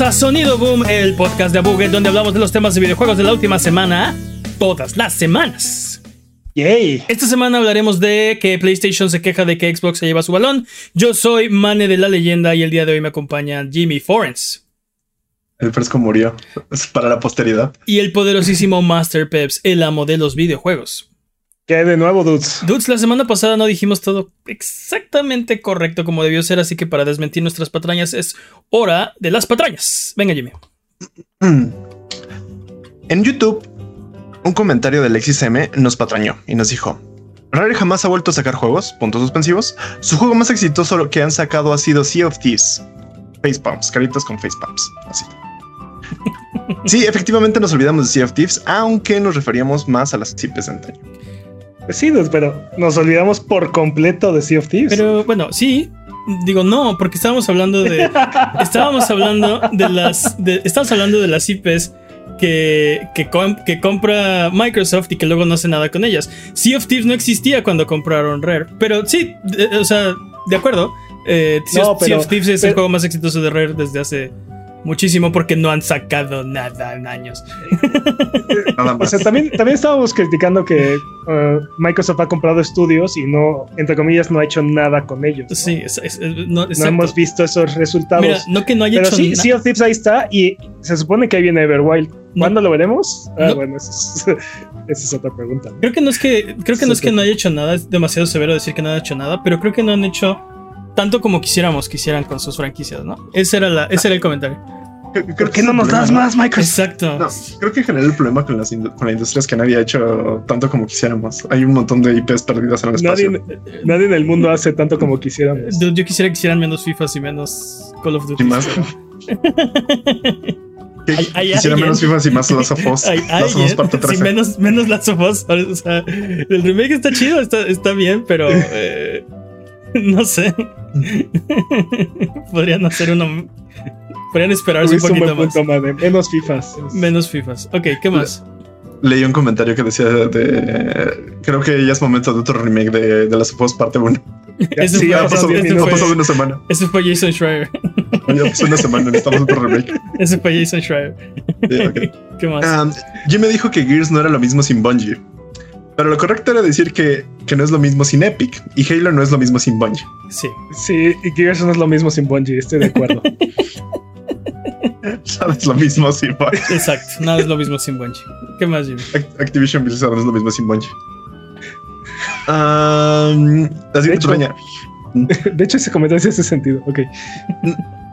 Bienvenidos a Sonido Boom, el podcast de Abuget, donde hablamos de los temas de videojuegos de la última semana, todas las semanas. Yay. Esta semana hablaremos de que PlayStation se queja de que Xbox se lleva su balón. Yo soy Mane de la leyenda y el día de hoy me acompaña Jimmy Forens. El fresco murió. Es para la posteridad. Y el poderosísimo Master Peps, el amo de los videojuegos. ¿Qué hay de nuevo, dudes? Dudes, la semana pasada no dijimos todo exactamente correcto como debió ser, así que para desmentir nuestras patrañas es hora de las patrañas. Venga, Jimmy. En YouTube, un comentario de Alexis M nos patrañó y nos dijo: Rare jamás ha vuelto a sacar juegos, puntos suspensivos. Su juego más exitoso que han sacado ha sido Sea of Thieves. Facepalms, caritas con facepalms. Así. Sí, efectivamente nos olvidamos de Sea of Thieves, aunque nos referíamos más a las CIPs de antaño. Sí, pero nos olvidamos por completo de Sea of Thieves. Pero bueno, sí. Digo, no, porque estábamos hablando de. estábamos hablando de las. De, estábamos hablando de las IPs que, que, com- que compra Microsoft y que luego no hace nada con ellas. Sea of Thieves no existía cuando compraron Rare. Pero sí, de- o sea, de acuerdo. Eh, sea, No, pero- sea of Thieves es el juego más exitoso de Rare desde hace muchísimo porque no han sacado nada en años. Nada O más. sea, también, también estábamos criticando que uh, Microsoft ha comprado estudios y no, entre comillas, no ha hecho nada con ellos. ¿no? Sí, es- es- es- no, hemos visto esos resultados. Mira, no que no haya pero hecho sí, nada. Sea of Thieves ahí está y se supone que ahí viene Everwild. ¿Cuándo lo veremos? Ah, No. bueno, esa es, esa es otra pregunta. ¿no? Creo que no es que creo que no es que no haya hecho nada, es demasiado severo decir que no ha hecho nada, pero creo que no han hecho tanto como quisiéramos que hicieran con sus franquicias, ¿no? Ese era la ese era el comentario. Creo- creo ¿Por que qué no nos problema, das ¿no? más, Microsoft? Exacto. No, creo que en general el problema con, las con la industria es que nadie ha hecho tanto como quisiéramos. Hay un montón de IPs perdidas en el espacio. Nadie, nadie en el mundo hace tanto como quisiéramos. Dude, Yo quisiera que hicieran menos FIFAs y menos Call of Duty. Y más. Que Hay- hay quisiera alguien- menos FIFA y más Last of Us. Hay Last of Us parte sí, 13. menos, menos Last of Us. O sea, el remake está chido, está, está bien, pero eh, no sé. Podrían hacer uno. Podrían esperarse un un poquito más. punto, madre. Menos FIFAs. Menos FIFAs. Ok, ¿qué más? Leí un comentario que decía de. Creo que ya es momento de otro remake de, de Last of Us parte 1. Ese Sí, fue- ese ya fue- pasó una semana. Ese fue Jason Schreier. Ya pasó una semana. Necesitamos otro remake. Ese fue Jason Schreier. Sí, ok. ¿Qué más? Um, Jim me dijo que Gears no era lo mismo sin Bungie. Pero lo correcto era decir que, que no es lo mismo sin Epic. Y Halo no es lo mismo sin Bungie. Sí. Sí, y Gears no es lo mismo sin Bungie, estoy de acuerdo. No es lo mismo sin Bungie. Exacto. Nada es lo mismo sin Bungie. ¿Qué más, Jimmy? Act- Activision Blizzard no es lo mismo sin Bungie. Um, la siguiente hecho- patraña. De hecho, ese comentario hace sentido. Ok.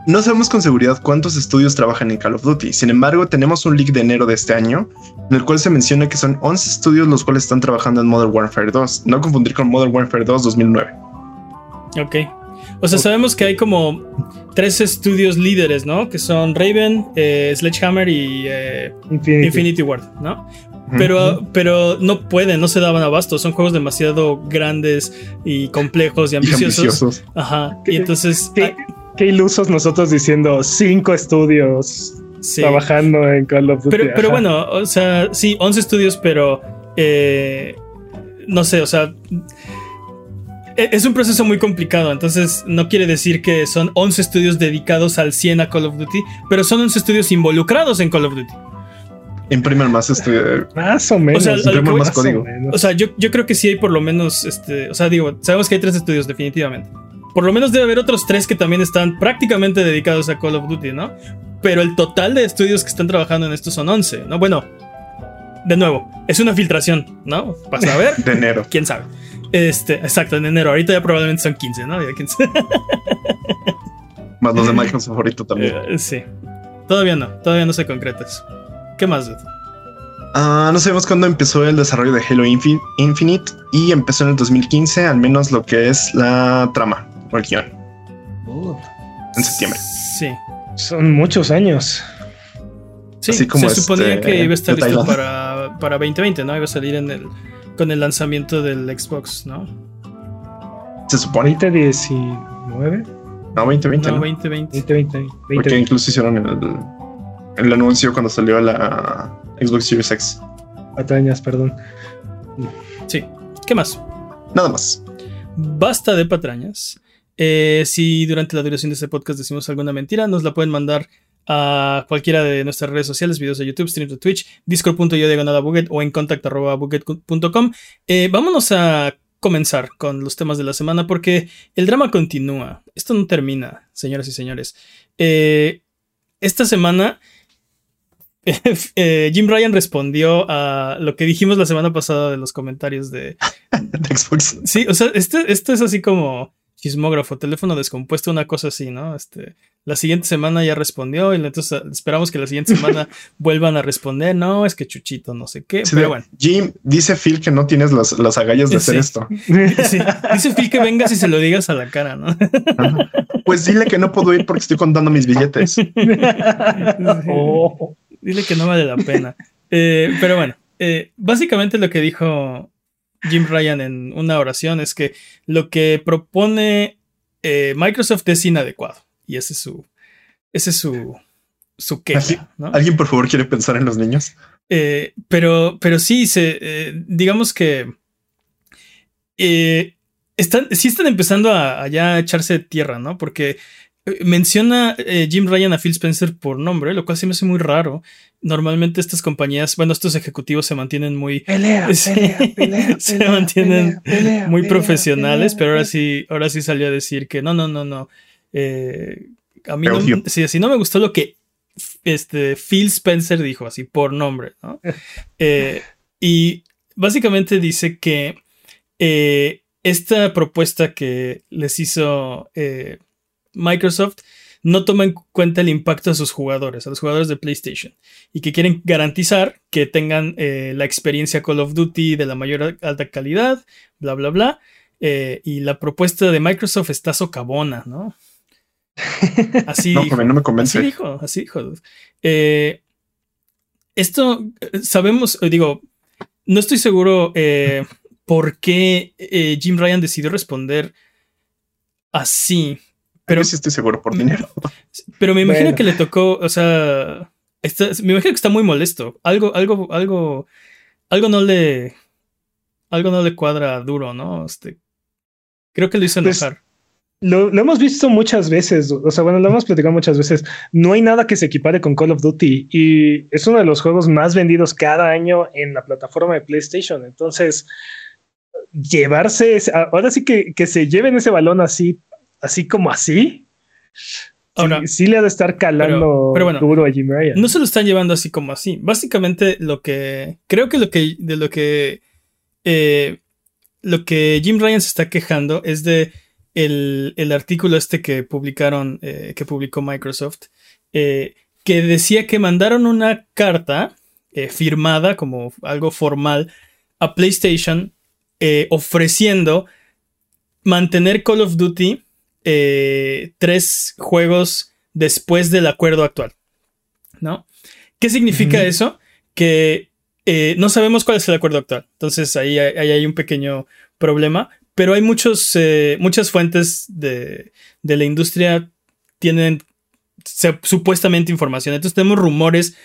No sabemos con seguridad cuántos estudios trabajan en Call of Duty. Sin embargo, tenemos un leak de enero de este año en el cual se menciona que son 11 estudios los cuales están trabajando en Modern Warfare 2. No confundir con Modern Warfare 2 2009. Ok. O sea, sabemos que hay como tres estudios líderes, ¿no? Que son Raven, eh, Sledgehammer y eh, Infinity. Infinity Ward, ¿no? Pero, pero no pueden, no se daban abasto. Son juegos demasiado grandes y complejos y Y ambiciosos. ambiciosos. Ajá. Y entonces. ¿Qué, qué ilusos nosotros diciendo cinco estudios sí. trabajando en Call of Duty. Pero, bueno, o sea, sí, 11 estudios, pero eh, no sé, o sea, e- es un proceso muy complicado, entonces no quiere decir que son 11 estudios dedicados al 100 a Call of Duty, pero son 11 estudios involucrados en Call of Duty. Imprimen más este. Más o menos. O sea, imprimen más o código. menos. O sea, yo, yo creo que sí hay por lo menos, este, o sea, digo, sabemos que hay tres estudios definitivamente. Por lo menos debe haber otros tres que también están prácticamente dedicados a Call of Duty, ¿no? Pero el total de estudios que están trabajando en esto son 11, ¿no? Bueno, de nuevo, es una filtración, ¿no? Para saber, De enero. quién sabe. Este, exacto, en enero. Ahorita ya probablemente son 15, ¿no? Ya 15. Más los de Microsoft favorito también. Eh, sí. Todavía no, todavía no se concretas. ¿Qué más, dude? Ah, no sabemos cuándo empezó el desarrollo de Halo Infi- Infinite y empezó en el 2015, al menos lo que es la trama el guion, en septiembre. Sí. Son muchos años. Sí, Así como se suponía este, que iba a estar listo para, para 2020, ¿no? Iba a salir en el, con el lanzamiento del Xbox, ¿no? Se supone. 2019, No, 2020, No, ¿no? 2020. 2020, Porque 2020. incluso hicieron el, el anuncio cuando salió la Xbox Series X. Patrañas, perdón. Sí. ¿Qué más? Nada más. Basta de patrañas. Eh, si durante la duración de este podcast decimos alguna mentira, nos la pueden mandar a cualquiera de nuestras redes sociales, videos de YouTube, streams de Twitch, discord.io diagonal buget o en contact.buget.com. Eh, vámonos a comenzar con los temas de la semana porque el drama continúa. Esto no termina, señoras y señores. Eh, esta semana eh, Jim Ryan respondió a lo que dijimos la semana pasada de los comentarios de, Xbox. Sí, o sea, este, esto es así como chismógrafo, teléfono descompuesto, una cosa así, ¿no? Este, la siguiente semana ya respondió y entonces esperamos que la siguiente semana vuelvan a responder. No, es que Chuchito, no sé qué. pero bueno. Jim, dice Phil que no tienes las, agallas de hacer esto. Dice Phil que vengas y se lo digas a la cara, ¿no? Pues dile que no puedo ir porque estoy contando mis billetes. Oh. Dile que no vale la pena. Eh, pero bueno, eh, básicamente lo que dijo Jim Ryan en una oración es que lo que propone eh, Microsoft es inadecuado. Y ese es su. Ese es su. su queja. ¿Alguien, por favor, quiere pensar en los niños? Eh, pero, pero sí, se, eh, digamos que. están, sí están empezando a, a, ya echarse tierra, ¿no? Porque Menciona eh, Jim Ryan a Phil Spencer por nombre, lo cual sí me hace muy raro. Normalmente estas compañías, bueno, estos ejecutivos se mantienen muy... Pelea, pelea, se mantienen muy profesionales, pero ahora sí, ahora sí salió a decir que no, no, no, no. Eh, a mí no, si, no me gustó lo que este, Phil Spencer dijo, así por nombre, ¿no? Eh, y básicamente dice que esta propuesta que les hizo Microsoft no toma en cuenta el impacto a sus jugadores, a los jugadores de PlayStation, y que quieren garantizar que tengan eh, la experiencia Call of Duty de la mayor alta calidad, bla, bla, bla. Eh, y la propuesta de Microsoft está socavona, ¿no? Así no, no me convence. Así dijo, así dijo. Eh, esto sabemos, digo, no estoy seguro por qué Jim Ryan decidió responder así. Pero sí estoy seguro por dinero. Pero me imagino que le tocó, o sea, me imagino que está muy molesto. Algo, algo, algo, algo no le, algo no le cuadra duro, ¿no? Este, creo que lo hizo pues, enojar. lo, hemos visto muchas veces, o sea, bueno, lo hemos platicado muchas veces. No hay nada que se equipare con Call of Duty y es uno de los juegos más vendidos cada año en la plataforma de PlayStation. Entonces, llevarse, ahora sí que, que se lleven ese balón así así como así, sí, le ha de estar calando duro a Jim Ryan. No se lo están llevando así como así. Básicamente, lo que. Creo que lo que. De lo que. Eh, lo que Jim Ryan se está quejando es de el, artículo este que publicaron. Eh, que publicó Microsoft. Eh, que decía que mandaron una carta firmada como algo formal a PlayStation ofreciendo mantener Call of Duty eh, tres juegos después del acuerdo actual. ¿No? ¿Qué significa eso? Que eh, no sabemos cuál es el acuerdo actual. Entonces ahí, hay un pequeño problema. Pero hay muchos, eh, muchas fuentes de, de, la industria tienen supuestamente información. Entonces tenemos rumores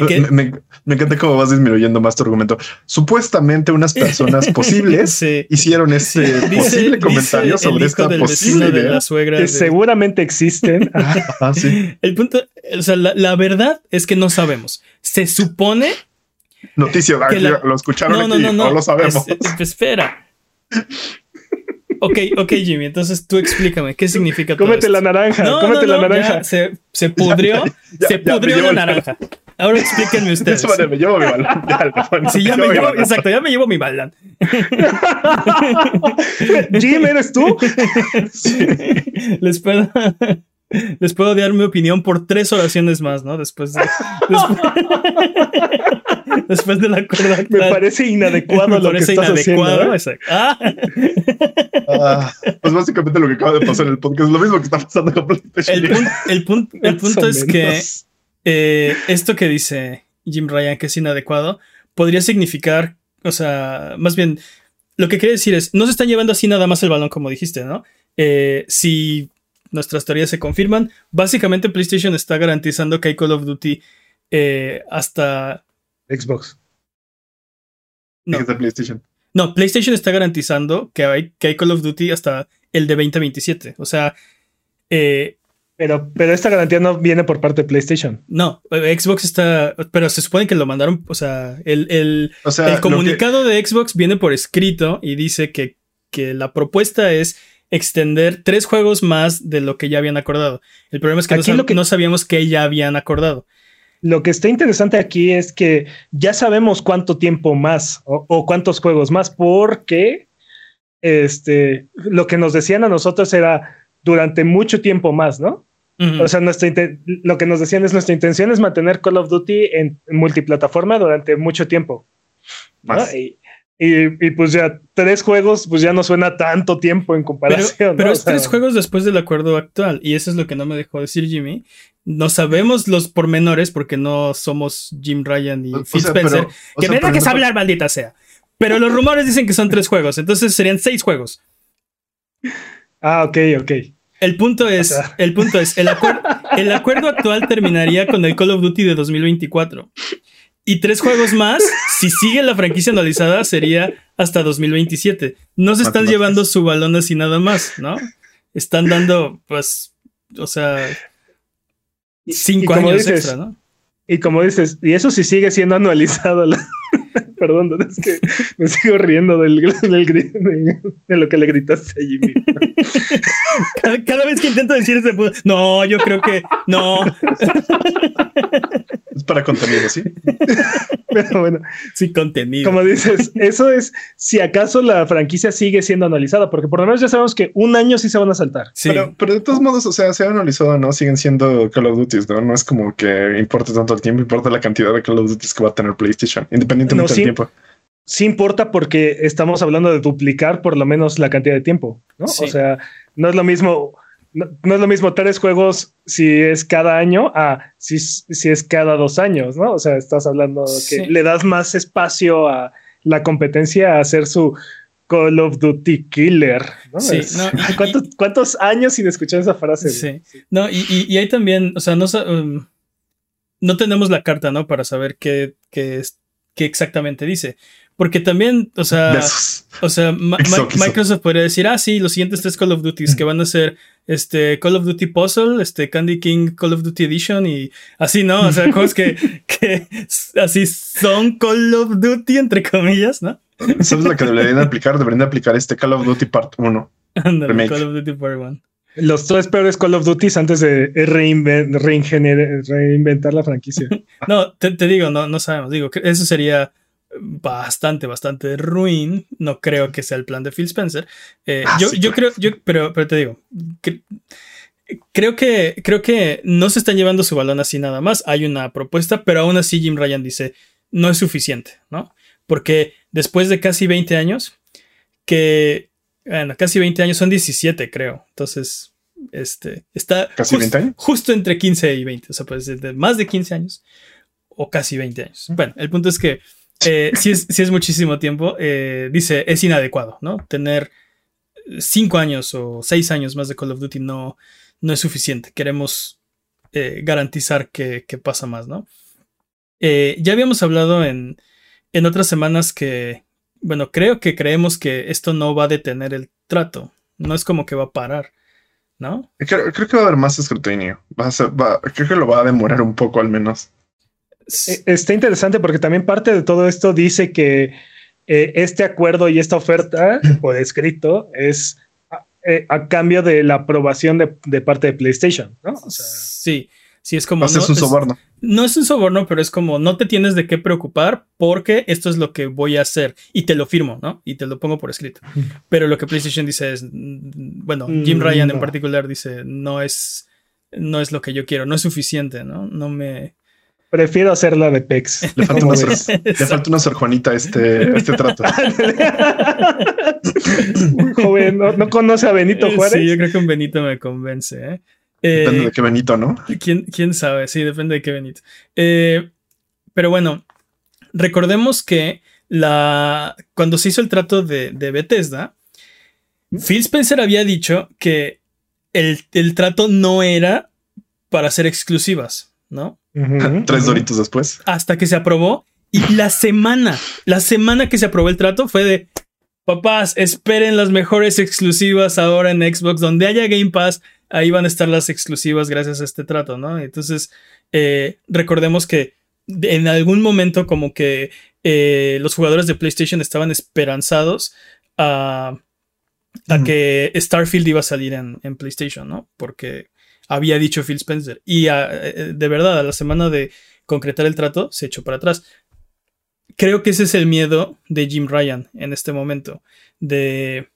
me, encanta cómo vas disminuyendo más tu argumento. Supuestamente unas personas posibles hicieron este posible comentario sobre esta posible de la suegra que seguramente existen. ah, sí. El punto, o sea, la, verdad es que no sabemos. Se supone. Noticia, lo escucharon no, no, no, no, lo sabemos. espera. Ok, ok, Jimmy, entonces tú explícame, ¿qué significa todo Cómete la naranja, cómete la naranja. se, se pudrió, se pudrió la naranja. Ahora explíquenme ustedes. me llevo mi balón. Ya, me llevo, exacto, ya me llevo mi balón. Jim, ¿eres tú? Les puedo. Les puedo dar mi opinión por tres oraciones más, ¿no? Después de. Después, de la cuerda. Me parece inadecuado lo que estás inadecuado, haciendo. ¿eh? Ah. ah. pues básicamente lo que acaba de pasar en el podcast es lo mismo que está pasando con PlayStation. El punto es que eh, esto que dice Jim Ryan, que es inadecuado, podría significar, o sea, más bien, lo que quiere decir es, no se están llevando así nada más el balón, como dijiste, ¿no? Eh, si nuestras teorías se confirman, básicamente PlayStation está garantizando que hay Call of Duty eh, hasta... Xbox. No. PlayStation. No, PlayStation está garantizando que hay, que hay Call of Duty hasta el de 2027. O sea, eh, Pero, pero esta garantía no viene por parte de PlayStation. No, eh, Xbox está. Pero se supone que lo mandaron. O sea, el, el, O sea, el comunicado de Xbox viene por escrito y dice que, que la propuesta es extender tres juegos más de lo que ya habían acordado. El problema es que, no, Aquí sab- lo que- no sabíamos que ya habían acordado. Lo que está interesante aquí es que ya sabemos cuánto tiempo más o, o cuántos juegos más, porque este, lo que nos decían a nosotros era durante mucho tiempo más, ¿no? O sea, nuestra lo que nos decían es nuestra intención es mantener Call of Duty en multiplataforma durante mucho tiempo. ¿no? Más. Y, y- y pues ya tres juegos, pues ya no suena tanto tiempo en pero comparación. ¿no? pero O es sea, tres juegos después del acuerdo actual. Y eso es lo que no me dejó decir Jimmy. No sabemos los pormenores porque no somos Jim Ryan y O- o Phil sea, Spencer. pero- que sea, me dejes ejemplo- hablar, maldita sea. Pero los rumores dicen que son tres juegos, entonces serían seis juegos. Ah, ok, ok. El punto es, sea. el punto es, el, acuer- el acuerdo actual terminaría con el Call of Duty de 2024. Y tres juegos más, si sigue la franquicia anualizada, sería hasta 2027. No se están llevando su balón así nada más, ¿no? Están dando, pues, o sea, Y- y cinco años dices, extra, ¿no? Y como dices, y eso sí sigue siendo anualizado. la- Perdón, es que me sigo riendo del, del de, de lo que le gritaste a Jimmy. Cada, cada vez que intento decir ese punto, no, yo creo que no. Es para contenido, ¿sí? Pero bueno, Sí, contenido. como dices, eso es si acaso la franquicia sigue siendo analizada, porque por lo menos ya sabemos que un año sí se van a saltar. Sí. Pero, pero de todos modos, o sea, se ha analizado, ¿no? Siguen siendo Call of Duty, ¿no? No es como que importe tanto el tiempo, importa la cantidad de Call of Duty que va a tener PlayStation, independientemente No, del tiempo. Sí importa porque estamos hablando de duplicar por lo menos la cantidad de tiempo, ¿no? Sí. O sea, no es lo mismo, no, no es lo mismo tres juegos si es cada año a si, si es cada dos años, ¿no? O sea, estás hablando Sí. que le das más espacio a la competencia a hacer su Call of Duty Killer, ¿no? Sí, Es- no, y- ¿cuántos, cuántos años sin escuchar esa frase? Sí. No, y, y, y hay también, o sea, no, um, no tenemos la carta, ¿no? Para saber qué, qué, es, qué exactamente dice. Porque también, o sea, o sea, Ma- Eso. Microsoft podría decir, ah, sí, los siguientes tres Call of Duties que van a ser este Call of Duty Puzzle, este Candy King Call of Duty Edition y así, ¿no? O sea, juegos que, que así son Call of Duty, entre comillas, ¿no? ¿Sabes lo que deberían aplicar? Deberían de aplicar este Call of Duty Part 1. Ándale, Remake. Call of Duty Part 1. Los tres peores Call of Duty antes de reinven- reingener- reinventar la franquicia. No, te, te digo, no, no sabemos. Digo, eso sería bastante, bastante ruin. No creo que sea el plan de Phil Spencer. Eh, Ah, yo, sí, yo creo, yo, pero, pero te digo, cre- creo que, creo que no se están llevando su balón así nada más. Hay una propuesta, pero aún así Jim Ryan dice, no es suficiente, ¿no? Porque después de casi 20 años, que, bueno, casi 20 años son 17, creo. Entonces, este, está ¿Casi jus- 20 años? justo entre 15 y 20, o sea, pues de más de 15 años o casi 20 años. Bueno, el punto es que eh, si, es, es muchísimo tiempo, eh, dice, es inadecuado, ¿no? Tener 5 años o 6 años más de Call of Duty no, no es suficiente. Queremos eh, garantizar que, que pasa más, ¿no? Eh, ya habíamos hablado en, en otras semanas que, bueno, creo que creemos que esto no va a detener el trato. No es como que va a parar, ¿no? Creo, creo que va a haber más escrutinio. Va a ser- va- creo que lo va a demorar un poco al menos. Eh, Está interesante porque también parte de todo esto dice que eh, este acuerdo y esta oferta por escrito es a, eh, a cambio de la aprobación de, de parte de PlayStation, ¿no? O sea, sí, sí, es como... No, un es- soborno. no es un soborno, pero es como no te tienes de qué preocupar porque esto es lo que voy a hacer y te lo firmo, ¿no? Y te lo pongo por escrito. Pero lo que PlayStation dice es, mm, bueno, Jim Mm, Ryan en no. particular dice, no es, no es lo que yo quiero, no es suficiente, ¿no? No me... prefiero hacerla de PEX. Le falta ¿Cómo una? Sor, le falta una Sor Juanita a este, a este trato. Joven, ¿no, no conoce a Benito Eh, Juárez? Sí, yo creo que un Benito me convence, ¿eh? Depende Eh, de qué Benito, ¿no? ¿Quién, quién sabe? Sí, depende de qué Benito. Eh, pero bueno, recordemos que la, cuando se hizo el trato de, de Bethesda, Phil Spencer había dicho que el, el trato no era para ser exclusivas, ¿no? Tres doritos después. Hasta que se aprobó y la semana, la semana que se aprobó el trato fue de, papás, esperen las mejores exclusivas ahora en Xbox, donde haya Game Pass, ahí van a estar las exclusivas gracias a este trato, ¿no? Entonces, eh, recordemos que en algún momento como que eh, los jugadores de PlayStation estaban esperanzados a, que Starfield iba a salir en, PlayStation, ¿no? Porque había dicho Phil Spencer. Y eh, de verdad, a la semana de concretar el trato, se echó para atrás. Creo que ese es el miedo de Jim Ryan en este momento. De.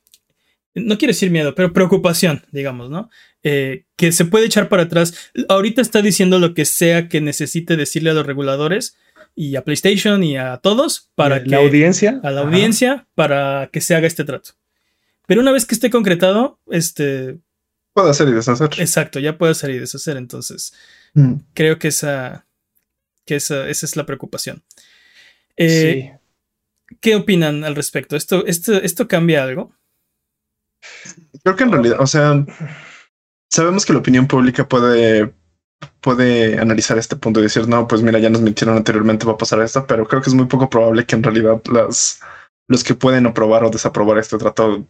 No quiero decir miedo, pero preocupación, digamos, ¿no? Eh, que se puede echar para atrás. Ahorita está diciendo lo que sea que necesite decirle a los reguladores y a PlayStation y a todos para que la audiencia a la audiencia para que se haga este trato. Pero una vez que esté concretado, este puede hacer y deshacer. Exacto, ya puede hacer y deshacer. Entonces, mm. creo que esa que esa, esa es la preocupación. Eh, ¿Qué opinan al respecto? ¿Esto, esto, ¿Esto cambia algo? Creo que en realidad, o sea, sabemos que la opinión pública puede puede analizar este punto y decir, no, pues mira, ya nos mintieron anteriormente, va a pasar esto, pero creo que es muy poco probable que en realidad las, los que pueden aprobar o desaprobar este tratado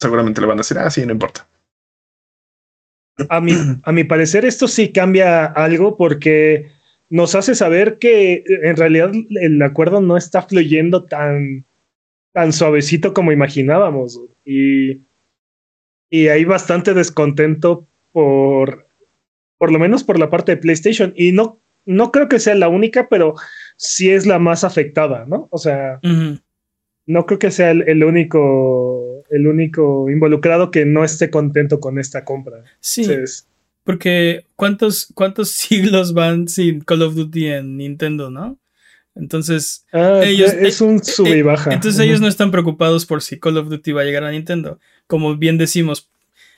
seguramente le van a decir, ah, sí, no importa. A mi, a mi parecer, esto sí cambia algo porque nos hace saber que en realidad el acuerdo no está fluyendo tan, tan suavecito como imaginábamos. Y, y hay bastante descontento por por lo menos por la parte de PlayStation. Y no, no creo que sea la única, pero sí es la más afectada, ¿no? O sea, no creo que sea el, único, el único involucrado que no esté contento con esta compra. Sí. porque ¿cuántos, ¿cuántos siglos van sin Call of Duty en Nintendo, no? Entonces, ah, ellos, es un eh, sube y baja. Entonces, ellos no están preocupados por si Call of Duty va a llegar a Nintendo. Como bien decimos,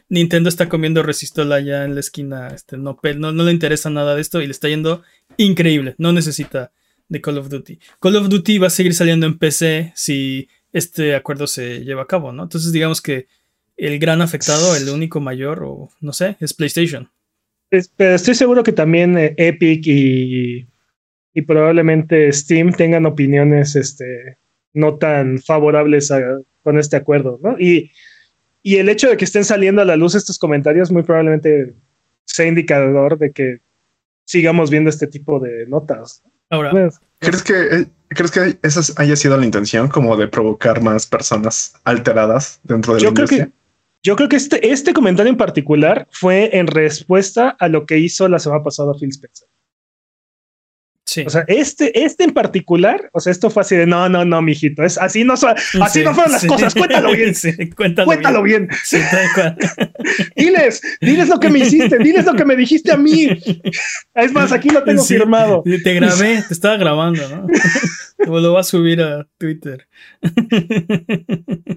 Nintendo está comiendo resistola ya en la esquina. Este, no, no, no le interesa nada de esto y le está yendo increíble. No necesita de Call of Duty. Call of Duty va a seguir saliendo en PC si este acuerdo se lleva a cabo, ¿no? Entonces digamos que el gran afectado, el único mayor, o no sé, es PlayStation. pero estoy seguro que también eh, Epic y, y, probablemente Steam tengan opiniones este, no tan favorables con este acuerdo, ¿no? Y y el hecho de que estén saliendo a la luz estos comentarios muy probablemente sea indicador de que sigamos viendo este tipo de notas. Ahora, pues, ¿crees que, eh, ¿crees que esa haya sido la intención como de provocar más personas alteradas dentro de yo la creo Que, yo creo que este, este comentario en particular fue en respuesta a lo que hizo la semana pasada Phil Spencer. O sea, este, este en particular, o sea, esto fue así de no, no, no, mijito, es así no, así no fueron las cosas, cuéntalo bien. cuéntalo, bien. diles, diles lo que me hiciste, diles lo que me dijiste a mí. Es más, aquí lo tengo firmado. Te grabé, te estaba grabando, ¿no? lo va a subir a Twitter.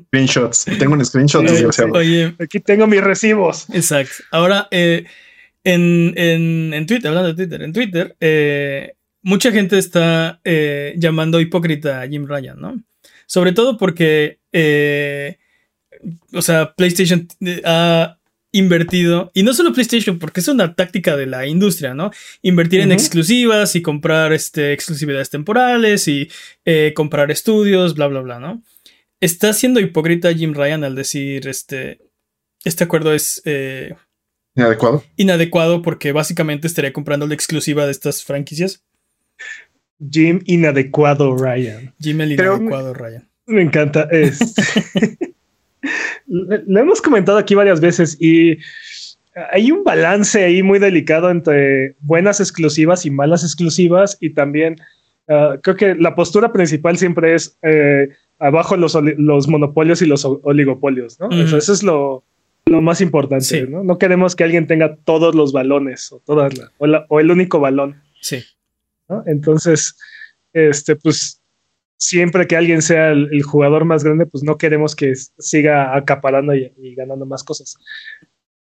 Screenshots. Tengo un screenshot. oye, aquí tengo mis recibos. Exacto. Ahora, eh, en, en, en, Twitter, hablando de Twitter, en Twitter, eh, mucha gente está eh, llamando hipócrita a Jim Ryan, ¿no? Sobre todo porque, eh, o sea, PlayStation eh, ha invertido, y no solo PlayStation, porque es una táctica de la industria, ¿no? Invertir en exclusivas y comprar este, exclusividades temporales y comprar estudios, bla, bla, bla, ¿no? Está siendo hipócrita Jim Ryan al decir, este, este acuerdo es... inadecuado. Inadecuado porque básicamente estaría comprando la exclusiva de estas franquicias. Jim inadecuado Ryan. Jim el inadecuado Ryan. Me encanta. lo hemos comentado aquí varias veces y hay un balance ahí muy delicado entre buenas exclusivas y malas exclusivas y también ah, creo que la postura principal siempre es eh, abajo los, los, monopolios y los oligopolios, ¿no? eso, es lo, más importante, ¿no? No queremos que alguien tenga todos los balones o, todas o el único balón. Sí. Entonces, este, pues siempre que alguien sea el, jugador más grande, pues no queremos que siga acaparando y, ganando más cosas.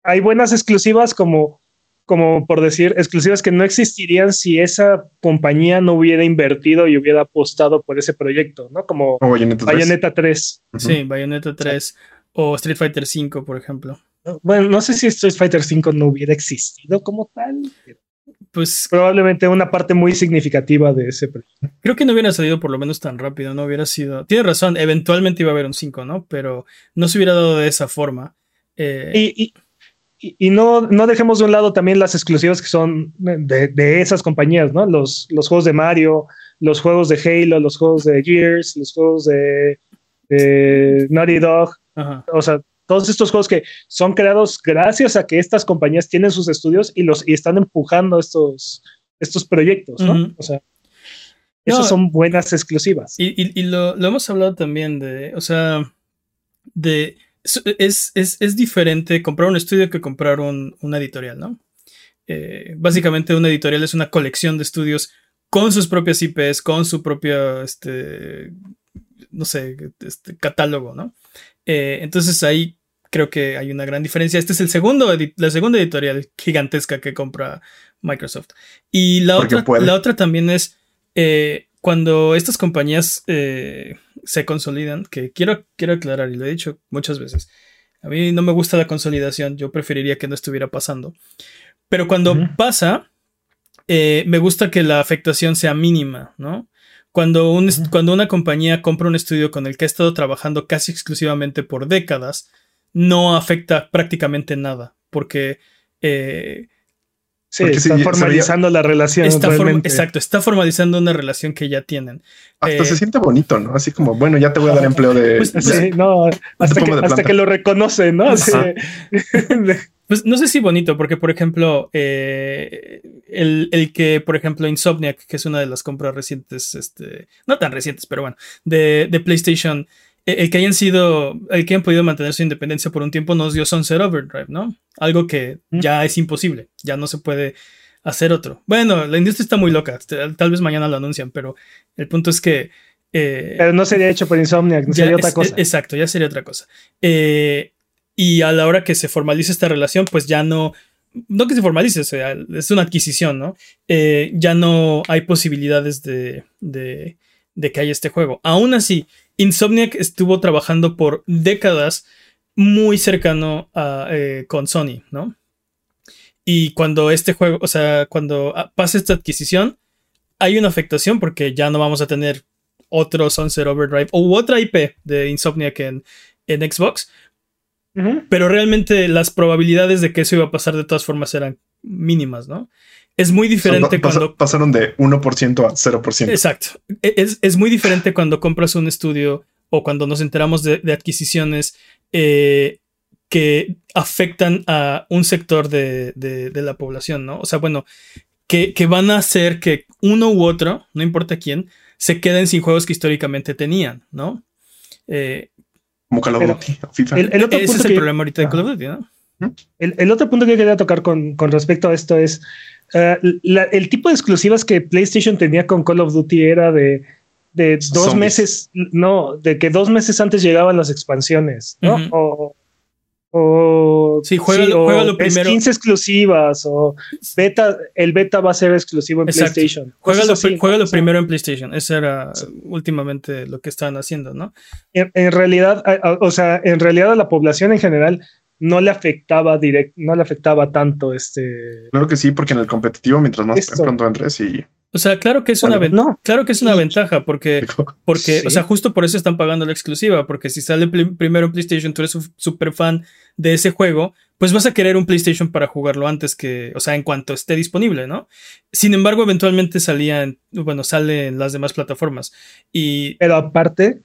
Hay buenas exclusivas como, como por decir, exclusivas que no existirían si esa compañía no hubiera invertido y hubiera apostado por ese proyecto, ¿no? Como Bayonetta 3. Sí, Bayonetta 3 o Street Fighter 5, por ejemplo. Bueno, no sé si Street Fighter 5 no hubiera existido como tal. Pues probablemente una parte muy significativa de ese proyecto. Creo que no hubiera salido por lo menos tan rápido, no hubiera sido. Tiene razón, eventualmente iba a haber un 5, ¿no? Pero no se hubiera dado de esa forma. Eh, y, y, no, no dejemos de un lado también las exclusivas que son de, de, esas compañías, ¿no? Los, los juegos de Mario, los juegos de Halo, los juegos de Gears, los juegos de, de Naughty Dog. O sea, todos estos juegos que son creados gracias a que estas compañías tienen sus estudios y los y están empujando estos, estos proyectos, ¿no? O sea, esas son buenas exclusivas. Y, lo, hemos hablado también de, o sea, de es, es, diferente comprar un estudio que comprar un, una editorial, ¿no? Eh, básicamente una editorial es una colección de estudios con sus propias IPs, con su propio, este, no sé, este catálogo, ¿no? Eh, entonces ahí creo que hay una gran diferencia. Este es el segundo, la segunda editorial gigantesca que compra Microsoft. Y la, otra, la otra también es eh, cuando estas compañías eh, se consolidan, que quiero, quiero aclarar y lo he dicho muchas veces. A mí no me gusta la consolidación, yo preferiría que no estuviera pasando. Pero cuando pasa, me gusta que la afectación sea mínima, ¿no? Cuando, cuando una compañía compra un estudio con el que ha estado trabajando casi exclusivamente por décadas, no afecta prácticamente nada, porque... Eh, sí, está formalizando la relación. exacto, está formalizando una relación que ya tienen. Hasta eh, se siente bonito, ¿no? Así como, bueno, ya te voy a dar empleo de... Pues, sí, no, hasta, que, lo reconoce, ¿no? Pues no sé si bonito, porque por ejemplo, eh, el, que, por ejemplo, Insomniac, que es una de las compras recientes, este, no tan recientes, pero bueno, de, PlayStation, e, el que hayan sido, el que hayan podido mantener su independencia por un tiempo nos dio Sunset Overdrive, ¿no? Algo que ya es imposible, ya no se puede hacer otro. Bueno, la industria está muy loca, tal vez mañana lo anuncian, pero el punto es que... Eh, pero no sería hecho por Insomniac, sería otra cosa. Exacto, ya sería otra cosa. Eh, y a la hora que se formalice esta relación, pues ya no, no que se formalice, o sea, es una adquisición, ¿no? Eh, ya no hay posibilidades de, de, que haya este juego. Aún así, Insomniac estuvo trabajando por décadas muy cercano a, eh, con Sony, ¿no? Y cuando este juego, o sea, cuando pasa esta adquisición, hay una afectación porque ya no vamos a tener otro Sunset Overdrive o otra IP de Insomniac en, en Xbox, pero realmente las probabilidades de que eso iba a pasar de todas formas eran mínimas, ¿no? Es muy diferente cuando... Pasaron de 1% a 0%. Exacto. E, es, muy diferente cuando compras un estudio o cuando nos enteramos de, adquisiciones eh, que afectan a un sector de, la población, ¿no? O sea, bueno, que, que, van a hacer que uno u otro, no importa quién, se queden sin juegos que históricamente tenían, ¿no? Eh, como Call of Duty FIFA. El, otro Ese es el problema ahorita de Call of Duty, ¿no? El, otro punto que quería tocar con, respecto a esto es eh, el tipo de exclusivas que PlayStation tenía con Call of Duty era de, dos meses, no, de que dos meses antes llegaban las expansiones, ¿no? O o sí, juega, lo primero. 15 exclusivas o beta, el beta va a ser exclusivo en PlayStation. Juega lo, primero en PlayStation. Eso era últimamente lo que estaban haciendo, ¿no? En, realidad, o sea, en realidad a la población en general no le afectaba direct, no le afectaba tanto este. Claro que sí, porque en el competitivo, mientras más pronto entres y o sea, claro que es una, ventaja. claro que es una ventaja porque, porque o sea, justo por eso están pagando la exclusiva, porque si sale primero en PlayStation, tú eres un super fan de ese juego, pues vas a querer un PlayStation para jugarlo antes que, o sea, en cuanto esté disponible, ¿no? Sin embargo, eventualmente salía, bueno, sale en las demás plataformas. Y... Pero aparte,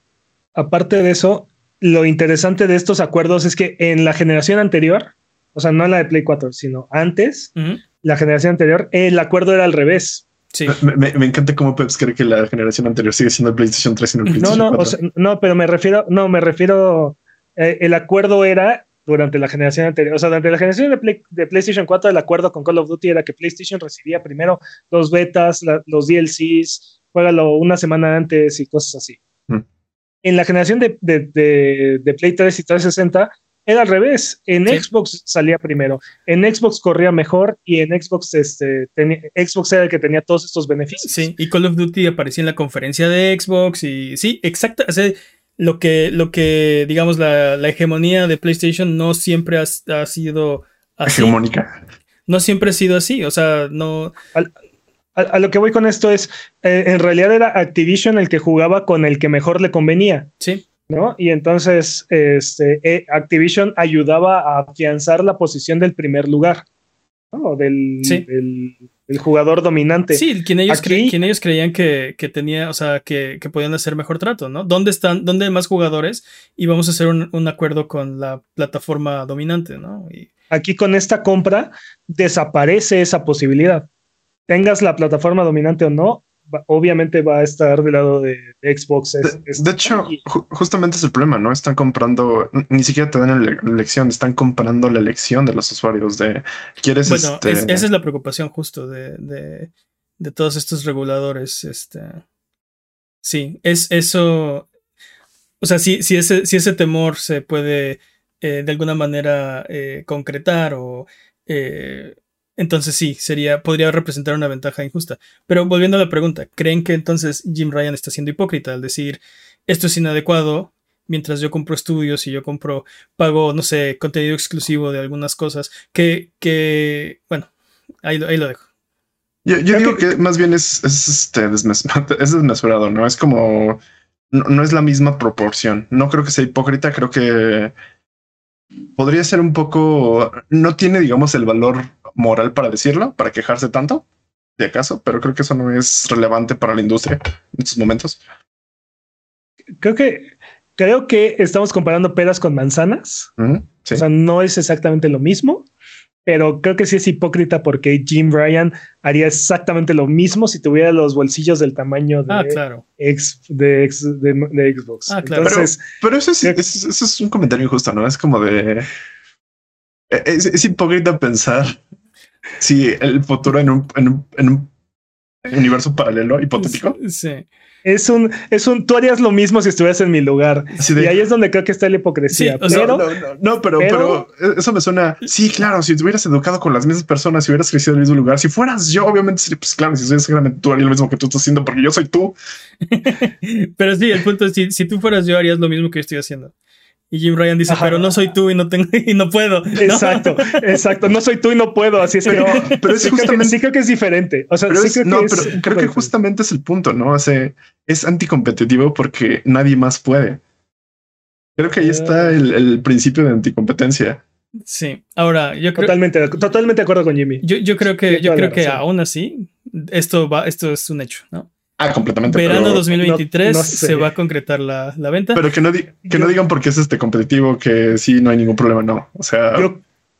aparte de eso, lo interesante de estos acuerdos es que en la generación anterior, o sea, no en la de Play 4, sino antes, la generación anterior, el acuerdo era al revés me, encanta cómo Peps cree que la generación anterior sigue siendo el PlayStation 3 y no el PlayStation no, no, 4. no, pero me refiero, no, me refiero, eh, el acuerdo era durante la generación anterior, o sea, durante la generación de, PlayStation 4, el acuerdo con Call of Duty era que PlayStation recibía primero los betas, los DLCs, juégalo una semana antes y cosas así. Mm. En la generación de, de Play 3 y 360, era al revés. En Xbox salía primero. En Xbox corría mejor y en Xbox, este, Xbox era el que tenía todos estos beneficios. Sí, y Call of Duty aparecía en la conferencia de Xbox y sí, exacto. lo que, lo que, digamos, la, hegemonía de PlayStation no siempre ha, sido así. Hegemónica. No siempre ha sido así. O sea, no. a, lo que voy con esto es, eh, en realidad era Activision el que jugaba con el que mejor le convenía. Sí ¿no? Y entonces este, eh, Activision ayudaba a afianzar la posición del primer lugar, ¿no? Del, del, jugador dominante. Sí, quien ellos, quien ellos creían que, tenía, o sea, que, podían hacer mejor trato, ¿no? ¿Dónde están, dónde hay más jugadores? Y vamos a hacer un, acuerdo con la plataforma dominante, ¿no? Aquí con esta compra desaparece esa posibilidad. Tengas la plataforma dominante o no, obviamente va a estar del lado de, Xbox. de, hecho, justamente es el problema, ¿no? Están comprando, ni siquiera te dan la elección, están comprando la elección de los usuarios de, ¿quieres Bueno, este esa es la preocupación justo de, todos estos reguladores, este... Sí, es eso... O sea, si, si, ese, si ese temor se puede eh, de alguna manera eh, concretar o... Eh, entonces sí, sería, podría representar una ventaja injusta. Pero volviendo a la pregunta, ¿creen que entonces Jim Ryan está siendo hipócrita al decir esto es inadecuado mientras yo compro estudios y yo compro, pago, no sé, contenido exclusivo de algunas cosas? Que, que bueno, ahí, lo dejo. Yo, digo que, más bien es, es, este, es desmesurado, ¿no? Es como, no es la misma proporción. No creo que sea hipócrita, creo que podría ser un poco, no tiene, digamos, el valor moral para decirlo, para quejarse tanto, de acaso, pero creo que eso no es relevante para la industria en estos momentos. Creo que creo que estamos comparando peras con manzanas. O sea, no es exactamente lo mismo, pero creo que sí es hipócrita porque Jim Ryan haría exactamente lo mismo si tuviera los bolsillos del tamaño de, ah, claro. ex, de, de, Xbox. Ah, claro. pero, eso, es, eso, es, un comentario injusto, ¿no? Es como de... E, es hipócrita pensar Sí, el futuro en un, en un, en un universo paralelo hipotético. Sí. Es un, es un, tú harías lo mismo si estuvieras en mi lugar. y ahí es donde creo que está la hipocresía. pero, no, pero, pero, eso me suena. Sí, claro, si te hubieras educado con las mismas personas, si hubieras crecido en el mismo lugar, si fueras yo, obviamente, pues claro, si soy seguramente tú harías lo mismo que tú estás haciendo porque yo soy tú. pero sí, el punto es: si, si tú fueras yo, harías lo mismo que estoy haciendo. Y Jim Ryan dice, pero no soy tú y no tengo y no puedo. Exacto, exacto. No soy tú y no puedo. Así es pero, pero es sí, justamente, creo que, sí creo que es diferente. O sea, pero sí creo no, que pero creo que justamente es el punto, ¿no? O sea, es anticompetitivo porque nadie más puede. Creo que ahí está ah. el, el principio de anticompetencia. Sí, ahora yo creo totalmente, totalmente de acuerdo con Jimmy. Yo, yo creo que, yo creo que aún así esto va, esto es un hecho, ¿no? Ah, completamente. Verano 2023 se va a concretar la, venta. Pero que no, que no digan porque es este competitivo, que sí, no hay ningún problema, no. O sea,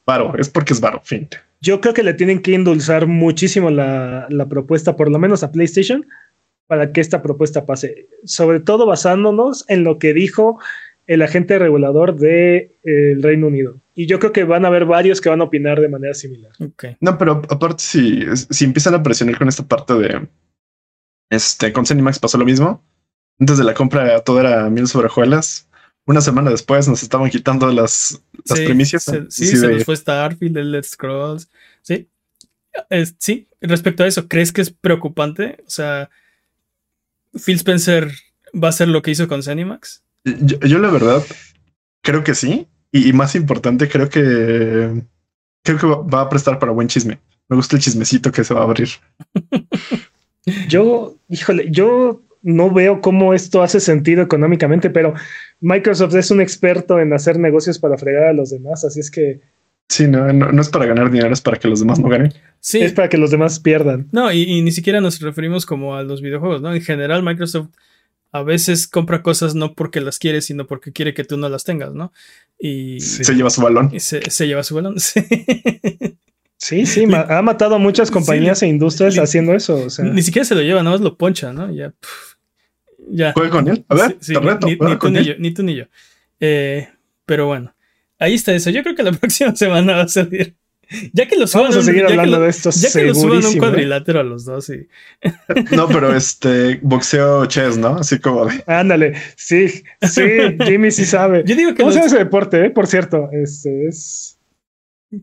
varo, es porque es varo, fin. Yo creo que le tienen que endulzar muchísimo la, propuesta, por lo menos a PlayStation, para que esta propuesta pase. Sobre todo basándonos en lo que dijo el agente regulador del de, Reino Unido. Y yo creo que van a haber varios que van a opinar de manera similar. No, pero aparte, si, si empiezan a presionar con esta parte de este, con Cinemax pasó lo mismo. Antes de la compra todo era mil sobrejuelas. Una semana después nos estaban quitando las, las primicias. sí, se nos fue Starfield, el Let's Scrolls. Sí. sí, respecto a eso, ¿crees que es preocupante? O sea, Phil Spencer va a hacer lo que hizo con Cinemax. Yo, la verdad creo que sí. Y, más importante, creo que creo que va a prestar para buen chisme. Me gusta el chismecito que se va a abrir. Yo, híjole, yo no veo cómo esto hace sentido económicamente, pero Microsoft es un experto en hacer negocios para fregar a los demás, así es que... Sí, no, no, es para ganar dinero, es para que los demás no ganen. Sí. Es para que los demás pierdan. No, y, ni siquiera nos referimos como a los videojuegos, ¿no? En general, Microsoft a veces compra cosas no porque las quiere, sino porque quiere que tú no las tengas, ¿no? Y se lleva su balón. Y se, se lleva su balón, sí. Sí, sí, ha matado a muchas compañías e industrias haciendo eso. Ni siquiera se lo lleva, nada más lo poncha, ¿no? Ya. ya. ¿Juega con él? A ver, ni, tú ni, yo, ni, tú ni yo, eh, pero bueno, ahí está eso. Yo creo que la próxima semana va a salir. Ya que lo suban, Vamos a seguir hablando de esto. Ya que lo suban un ¿eh? cuadrilátero a los dos. Y... no, pero este boxeo chess, ¿no? Así como de. Ándale, sí, sí, Jimmy sí sabe. Yo digo que. ¿Cómo se ese deporte, eh? Por cierto, este es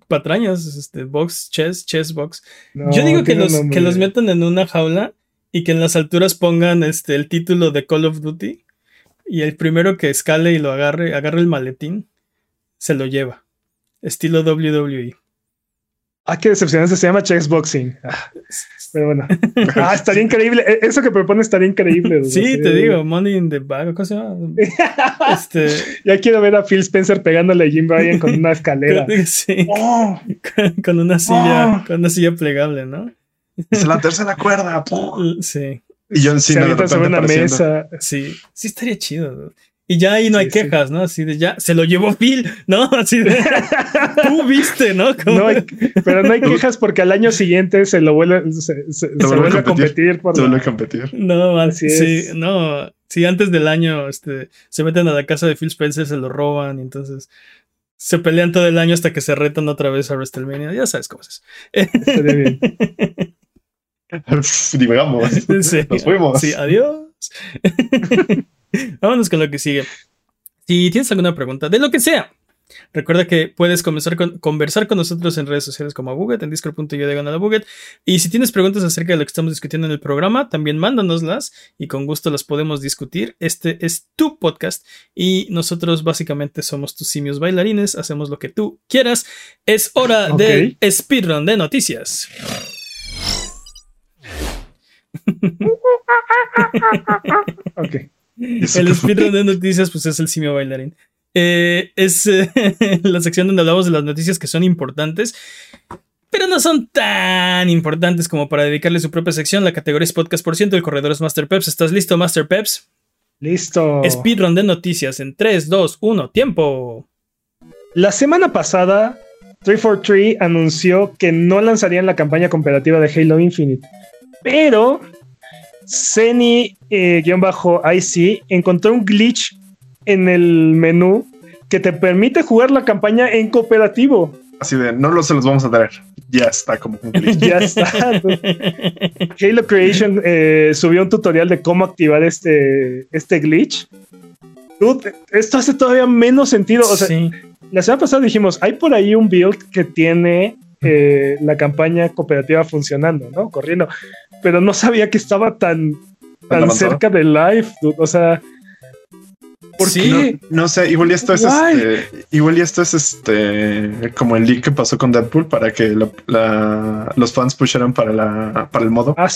patrañas, este, box, chess, chess box. Yo digo que los, que los metan en una jaula y que en las alturas pongan este, el título de Call of Duty y el primero que escale y lo agarre, agarre el maletín, se lo lleva. Estilo WWE. Ah, qué decepcionante. Se llama Chessboxing. Ah, pero bueno. Ah, estaría increíble. E, Eso que propone estaría increíble. Sí, te digo, Money in the Bag. ¿Cómo se llama? este... Ya quiero ver a Phil Spencer pegándole a Jim Bryan con una escalera. sí. Oh. Con, una silla, oh. con una silla plegable, ¿no? Es la tercera cuerda. Sí. Y John Cena Se sobre una mesa. Sí, sí estaría chido. ¿no? Y ya ahí no sí, hay quejas, sí. ¿no? Así de ya, se lo llevó Phil, ¿no? Así de, tú viste, ¿no? Como... no hay, pero no hay quejas porque al año siguiente se lo vuelve, se, se, se vuelve, vuelve, a competir. Por se vuelve a competir. No, así sí, es. no. Si antes del año este, se meten a la casa de Phil Spencer, se lo roban y entonces se pelean todo el año hasta que se retan otra vez a WrestleMania. Ya sabes cómo es. Estaría bien. Digamos. Sí. Nos fuimos. Sí, adiós. Vámonos con lo que sigue. Si tienes alguna pregunta, de lo que sea, recuerda que puedes comenzar con, conversar con nosotros en redes sociales como Buget, en discord.io de a Buget. Y si tienes preguntas acerca de lo que estamos discutiendo en el programa, también mándanoslas y con gusto las podemos discutir. Este es tu podcast y nosotros básicamente somos tus simios bailarines, hacemos lo que tú quieras. Es hora okay. del speedrun de noticias. ok. El speedrun de noticias, pues es el simio bailarín. Eh, es eh, la sección donde hablamos de las noticias que son importantes, pero no son tan importantes como para dedicarle su propia sección. La categoría es podcast por ciento, el corredor es Master Peps. ¿Estás listo, Master Peps? Listo. Speedrun de noticias en 3, 2, 1, tiempo. La semana pasada, 343 anunció que no lanzarían la campaña comparativa de Halo Infinite, pero Zeni-IC encontró un glitch en el menú que te permite jugar la campaña en cooperativo. Así de, no lo se los vamos a traer. Ya está como un glitch. ya está. Halo Creation eh, subió un tutorial de cómo activar este, este glitch. Dude, esto hace todavía menos sentido. O sea, sí. la semana pasada dijimos, hay por ahí un build que tiene eh, la campaña cooperativa funcionando, ¿no? Corriendo. Pero no sabía que estaba tan, tan cerca de live, dude. O sea, ¿por sí, qué? No, no, sé, igual y esto es este, igual y esto es este como el leak que pasó con Deadpool para que la, la, los fans pusieran para la para el modo. Ah,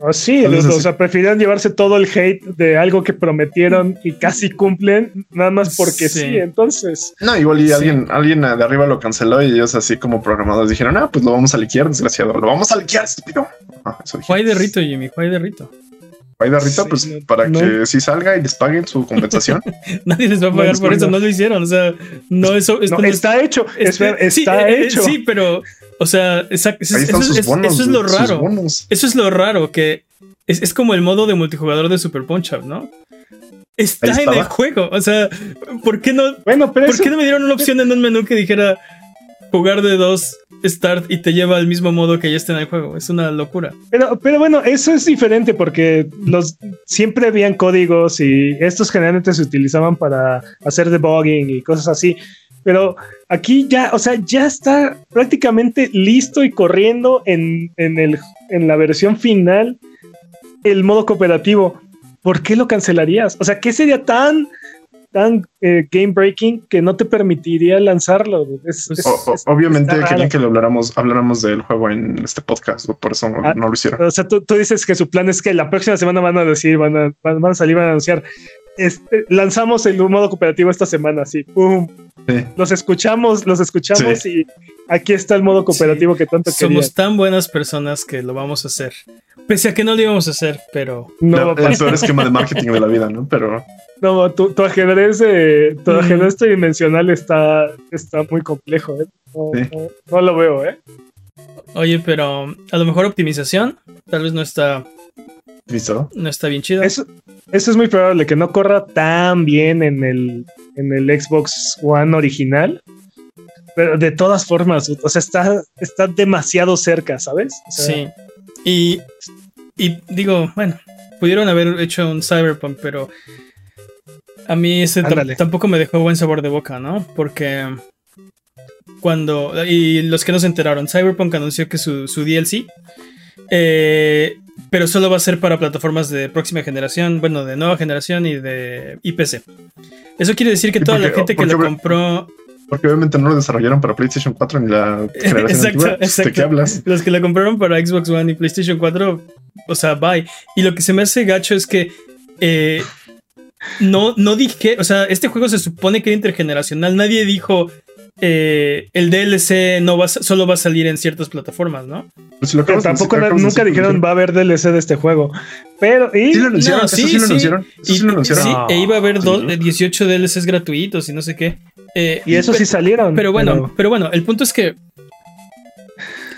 oh, sí, o sea, preferían llevarse todo el hate de algo que prometieron y casi cumplen, nada más porque sí, sí entonces. No, igual y sí. alguien, alguien de arriba lo canceló y ellos así como programados dijeron, ah, pues lo vamos a liquear, desgraciado, lo vamos a liquear, estúpido. Ah, Juay de Rito, Jimmy, Juay de Rito. Hay de Rita, sí, pues no, para no. que sí salga y les paguen su compensación. Nadie les va a pagar no, por eso, no lo hicieron. O sea, no, eso esto está hecho. Es, está sí, hecho. Eh, sí, pero, o sea, esa, eso, es, bonos, eso, es, lo raro. Eso es lo raro, que es, es, como el modo de multijugador de Super Punch Out, ¿no? Está en el juego. O sea, ¿por qué no? Bueno, pero ¿por qué no me dieron una opción en un menú que dijera jugar de dos start y te lleva al mismo modo que ya está en el juego. Es una locura. Pero, pero bueno, eso es diferente porque los siempre habían códigos y estos generalmente se utilizaban para hacer debugging y cosas así. Pero aquí ya, o sea, ya está prácticamente listo y corriendo en, en, el, en la versión final el modo cooperativo. ¿Por qué lo cancelarías? O sea, ¿qué sería tan tan eh, game breaking que no te permitiría lanzarlo. Es, es, o, es, obviamente querían que lo habláramos, habláramos del juego en este podcast, por eso ah, no lo hicieron. O sea, tú, tú, dices que su plan es que la próxima semana van a decir, van a, van a salir, van a anunciar. Este, lanzamos el modo cooperativo esta semana, así, ¡pum! Sí. Los escuchamos, los escuchamos sí. y aquí está el modo cooperativo sí. que tanto querían. Somos tan buenas personas que lo vamos a hacer. Pese a que no lo íbamos a hacer, pero. No, no el peor esquema de marketing de la vida, ¿no? Pero. No, tu, tu ajedrez, eh, tu ajedrez mm. tridimensional está, está muy complejo, ¿eh? No, sí. no, no, lo veo, ¿eh? Oye, pero a lo mejor optimización tal vez no está. ¿Listo? No está bien chido. Eso, eso es muy probable, que no corra tan bien en el, en el Xbox One original. Pero de todas formas, o sea, está, está demasiado cerca, ¿sabes? O sea, sí. Y, y digo, bueno, pudieron haber hecho un Cyberpunk, pero a mí ese tampoco me dejó buen sabor de boca, ¿no? Porque cuando. Y los que no se enteraron, Cyberpunk anunció que su, su DLC. Eh, pero solo va a ser para plataformas de próxima generación, bueno, de nueva generación y de IPC. Eso quiere decir que toda la gente que lo compró. Porque obviamente no lo desarrollaron para PlayStation 4 ni la generación Exacto, antigua. Pues, ¿De exacto. qué hablas? Los que la compraron para Xbox One y PlayStation 4, o sea, bye. Y lo que se me hace gacho es que eh, no, no dije, o sea, este juego se supone que era intergeneracional. Nadie dijo eh, el DLC no va solo va a salir en ciertas plataformas, ¿no? Pues lo Pero tampoco nunca decir, dijeron va a haber DLC de este juego. Pero, y Sí lo anunciaron, No, eso sí, sí, lo anunciaron. Eso sí, Y- lo anunciaron. sí, No. e iba a haber Sí. dos- eh, 18 DLCs gratuitos y no sé qué. Eh, y eso pe- sí salieron. Pero bueno, pero bueno, el punto es que.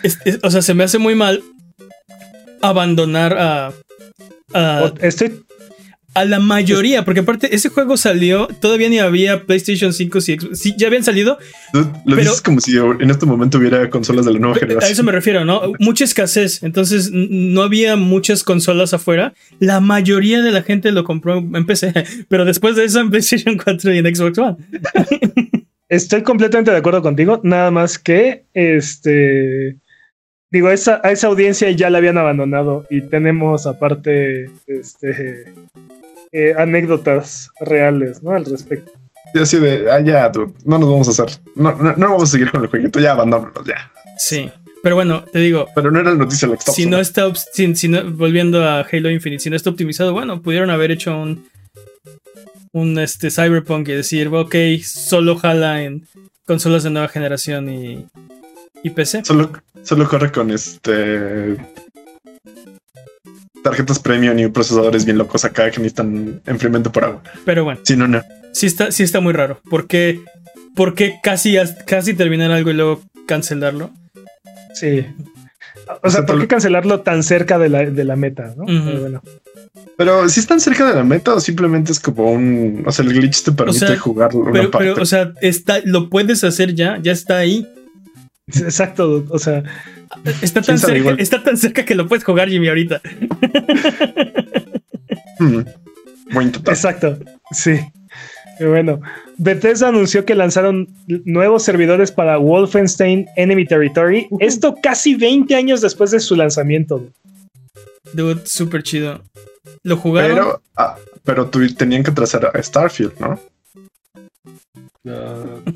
es- es- o sea, se me hace muy mal abandonar a. a, Estoy a la mayoría, porque aparte ese juego salió, todavía ni había PlayStation 5, sí, sí, ya habían salido, Lo pero- dices como si en este momento hubiera consolas de la nueva a eso generación. me refiero, ¿no? Mucha escasez, entonces no había muchas consolas afuera, la mayoría de la gente lo compró en PC, pero después de eso en PlayStation 4 y en Xbox One. Estoy completamente de acuerdo contigo, nada más que este digo, esa, a esa audiencia ya la habían abandonado y tenemos aparte este eh, anécdotas reales, ¿no? Al respecto. Y así de, ah, ya, dude, no nos vamos a hacer. No, no, no vamos a seguir con el jueguito, ya abandónanos, ya. Sí, pero bueno, te digo, Pero no era la noticia la que si no está, si no- volviendo a Halo Infinite, si no está optimizado, bueno, pudieron haber hecho un un este Cyberpunk y decir, ok, solo jala en consolas de nueva generación y, y PC. Solo, solo corre con este. Tarjetas premium y procesadores bien locos acá que necesitan enfriamiento por agua. Pero bueno, Si no, no. sí está, sí está muy raro. ¿Por qué, por qué casi, casi terminar algo y luego cancelarlo? Sí. O O sea, ¿por qué cancelarlo tan cerca de la, de la meta? ¿no? Ujú. Pero bueno. Pero si están cerca de la meta o simplemente es como un. O sea, el glitch te permite sea, jugar una parte. pero, o sea, está, lo puedes hacer ya, ya está ahí. Exacto, o sea, Está ¿Quién tan, cerca, Igual- está tan cerca que lo puedes jugar, Jimmy, ahorita. Hmm. Intentar. exacto. Sí. Bueno, Bethesda anunció que lanzaron nuevos servidores para Wolfenstein Enemy Territory. Esto casi 20 años después de su lanzamiento. Dude, súper chido. ¿Lo jugaron? Pero, ah, pero tu- tenían que trazar a Starfield, ¿no?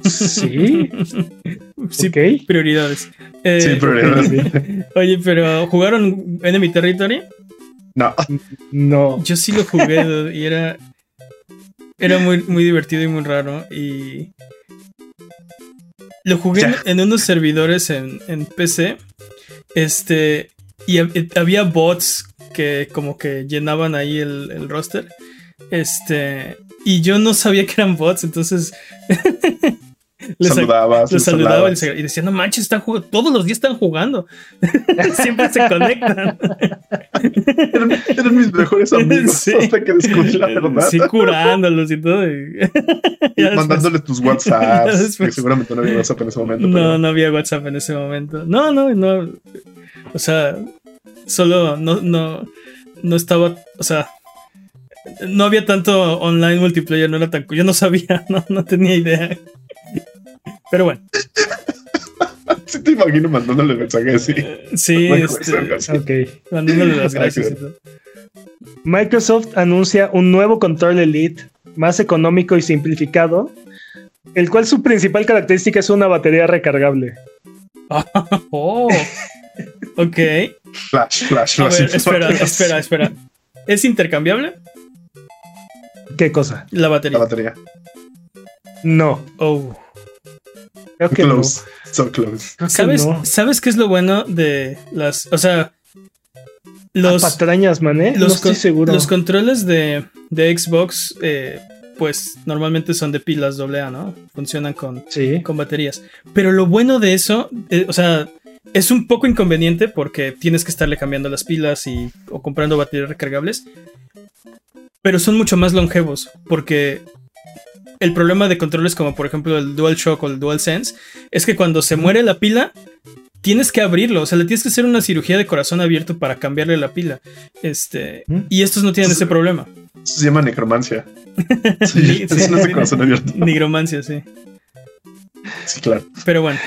Sí. sí, Ok. prioridades. Eh, sí, pero Oye, pero ¿jugaron Enemy Territory? no. No. Yo sí lo jugué y era. Era muy, muy divertido y muy raro. Y. Lo jugué en, unos servidores en, en PC. Este. Y hab- había bots que como que llenaban ahí el, el roster. Este. Y yo no sabía que eran bots, entonces. les los les saludaba y decía, no manches, están jugando, todos los días están jugando. Siempre se conectan. Eran, eran mis mejores amigos Sí. hasta que descubrí la verdad. Sí, curándolos y todo. y- mandándole tus WhatsApps. después- Que seguramente no había WhatsApp en ese momento. No, pero- no había WhatsApp en ese momento. No, no, no. O sea, solo no, no, no estaba, o sea, no había tanto online multiplayer, no era tan, yo no sabía, no, no tenía idea. Pero bueno, Sí te imagino mandándole mensaje así. sí, Bueno, este, así. Ok. mandándole las gracias y claro. todo. Microsoft anuncia un nuevo control Elite más económico y simplificado, el cual su principal característica es una batería recargable. Oh, ok. Flash, flash, A flash. ver, espera, espera, espera. ¿Es intercambiable ¿Qué cosa? la La batería? batería. No, Oh. creo que no. Close. So close. Creo que ¿Sabes, no. ¿Sabes qué es lo bueno de las, o sea, los, patrañas, mané. No los, estoy con- seguro. los controles de, de Xbox, eh, pues normalmente son de pilas AA, ¿no? Funcionan con, Sí. con baterías. Pero lo bueno de eso, eh, o sea, es un poco inconveniente porque tienes que estarle cambiando las pilas y, o comprando baterías recargables. Pero son mucho más longevos porque el problema de controles como por ejemplo el DualShock o el DualSense es que cuando se muere la pila tienes que abrirlo, o sea, le tienes que hacer una cirugía de corazón abierto para cambiarle la pila. Este, ¿Mm? y estos no tienen ese problema. Eso se llama necromancia. Ni- Sí, es no es de corazón abierto. Nigromancia, sí. Sí, claro. Pero bueno,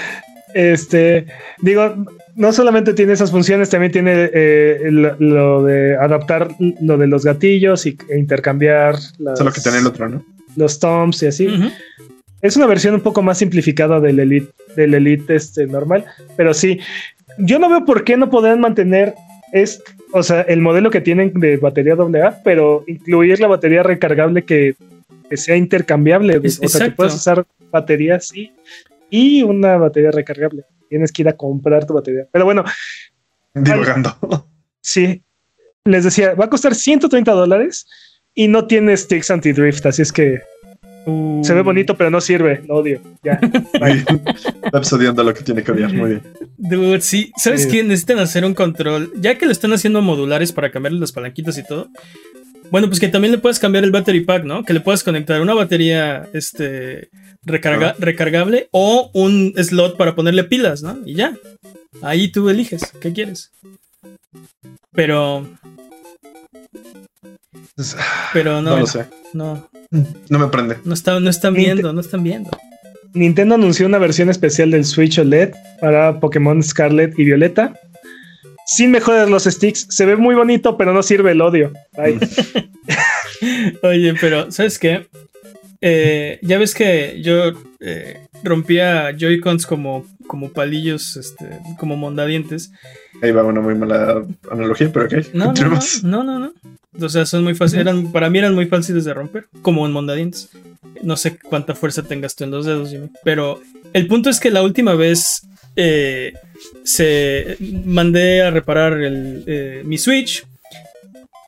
Este, digo, no solamente tiene esas funciones, también tiene eh, lo, lo de adaptar lo de los gatillos y, e intercambiar las- Solo que tener el otro, ¿no? los toms y así. es una versión un poco más simplificada del Elite, del Elite este, normal, pero sí, yo no veo por qué no podrían mantener es, o sea, el modelo que tienen de batería AA, pero incluir la batería recargable que, que sea intercambiable. Es- o sea, que puedas usar baterías y, y una batería recargable. Tienes que ir a comprar tu batería. Pero bueno, Divagando. sí, les decía, va a costar 130 dólares y no tiene sticks anti-drift, así es que Uh, se ve bonito, pero no sirve. Lo odio. Ya. Está episodiando lo que tiene que odiar. Muy bien. Dude, sí. ¿Sabes Sí. qué? Necesitan hacer un control. Ya que lo están haciendo modulares para cambiarle las palanquitas y todo. Bueno, pues que también le puedes cambiar el battery pack, ¿no? Que le puedes conectar una batería este, recarga- Ah. recargable o un slot para ponerle pilas, ¿no? Y ya. Ahí tú eliges qué quieres. Pero, Es- pero no, No no, lo sé. no, No me prende. están, no están viendo, no están viendo. Nintendo anunció una versión especial del Switch OLED para Pokémon Scarlet y Violeta. Sin mejorar los sticks. Se ve muy bonito, pero no sirve el odio. Ay, Oye, pero ¿sabes qué? Eh, ya ves que yo eh, rompía Joy-Cons como, como palillos, este, como mondadientes. Ahí va una muy mala analogía, pero ok. No, no, no, no, no. O sea, son muy fáciles. Eran, para mí eran muy fáciles de romper, como en mondadientes. No sé cuánta fuerza tengas tú en los dedos, Jimmy. Pero el punto es que la última vez eh, se mandé a reparar el, eh, mi Switch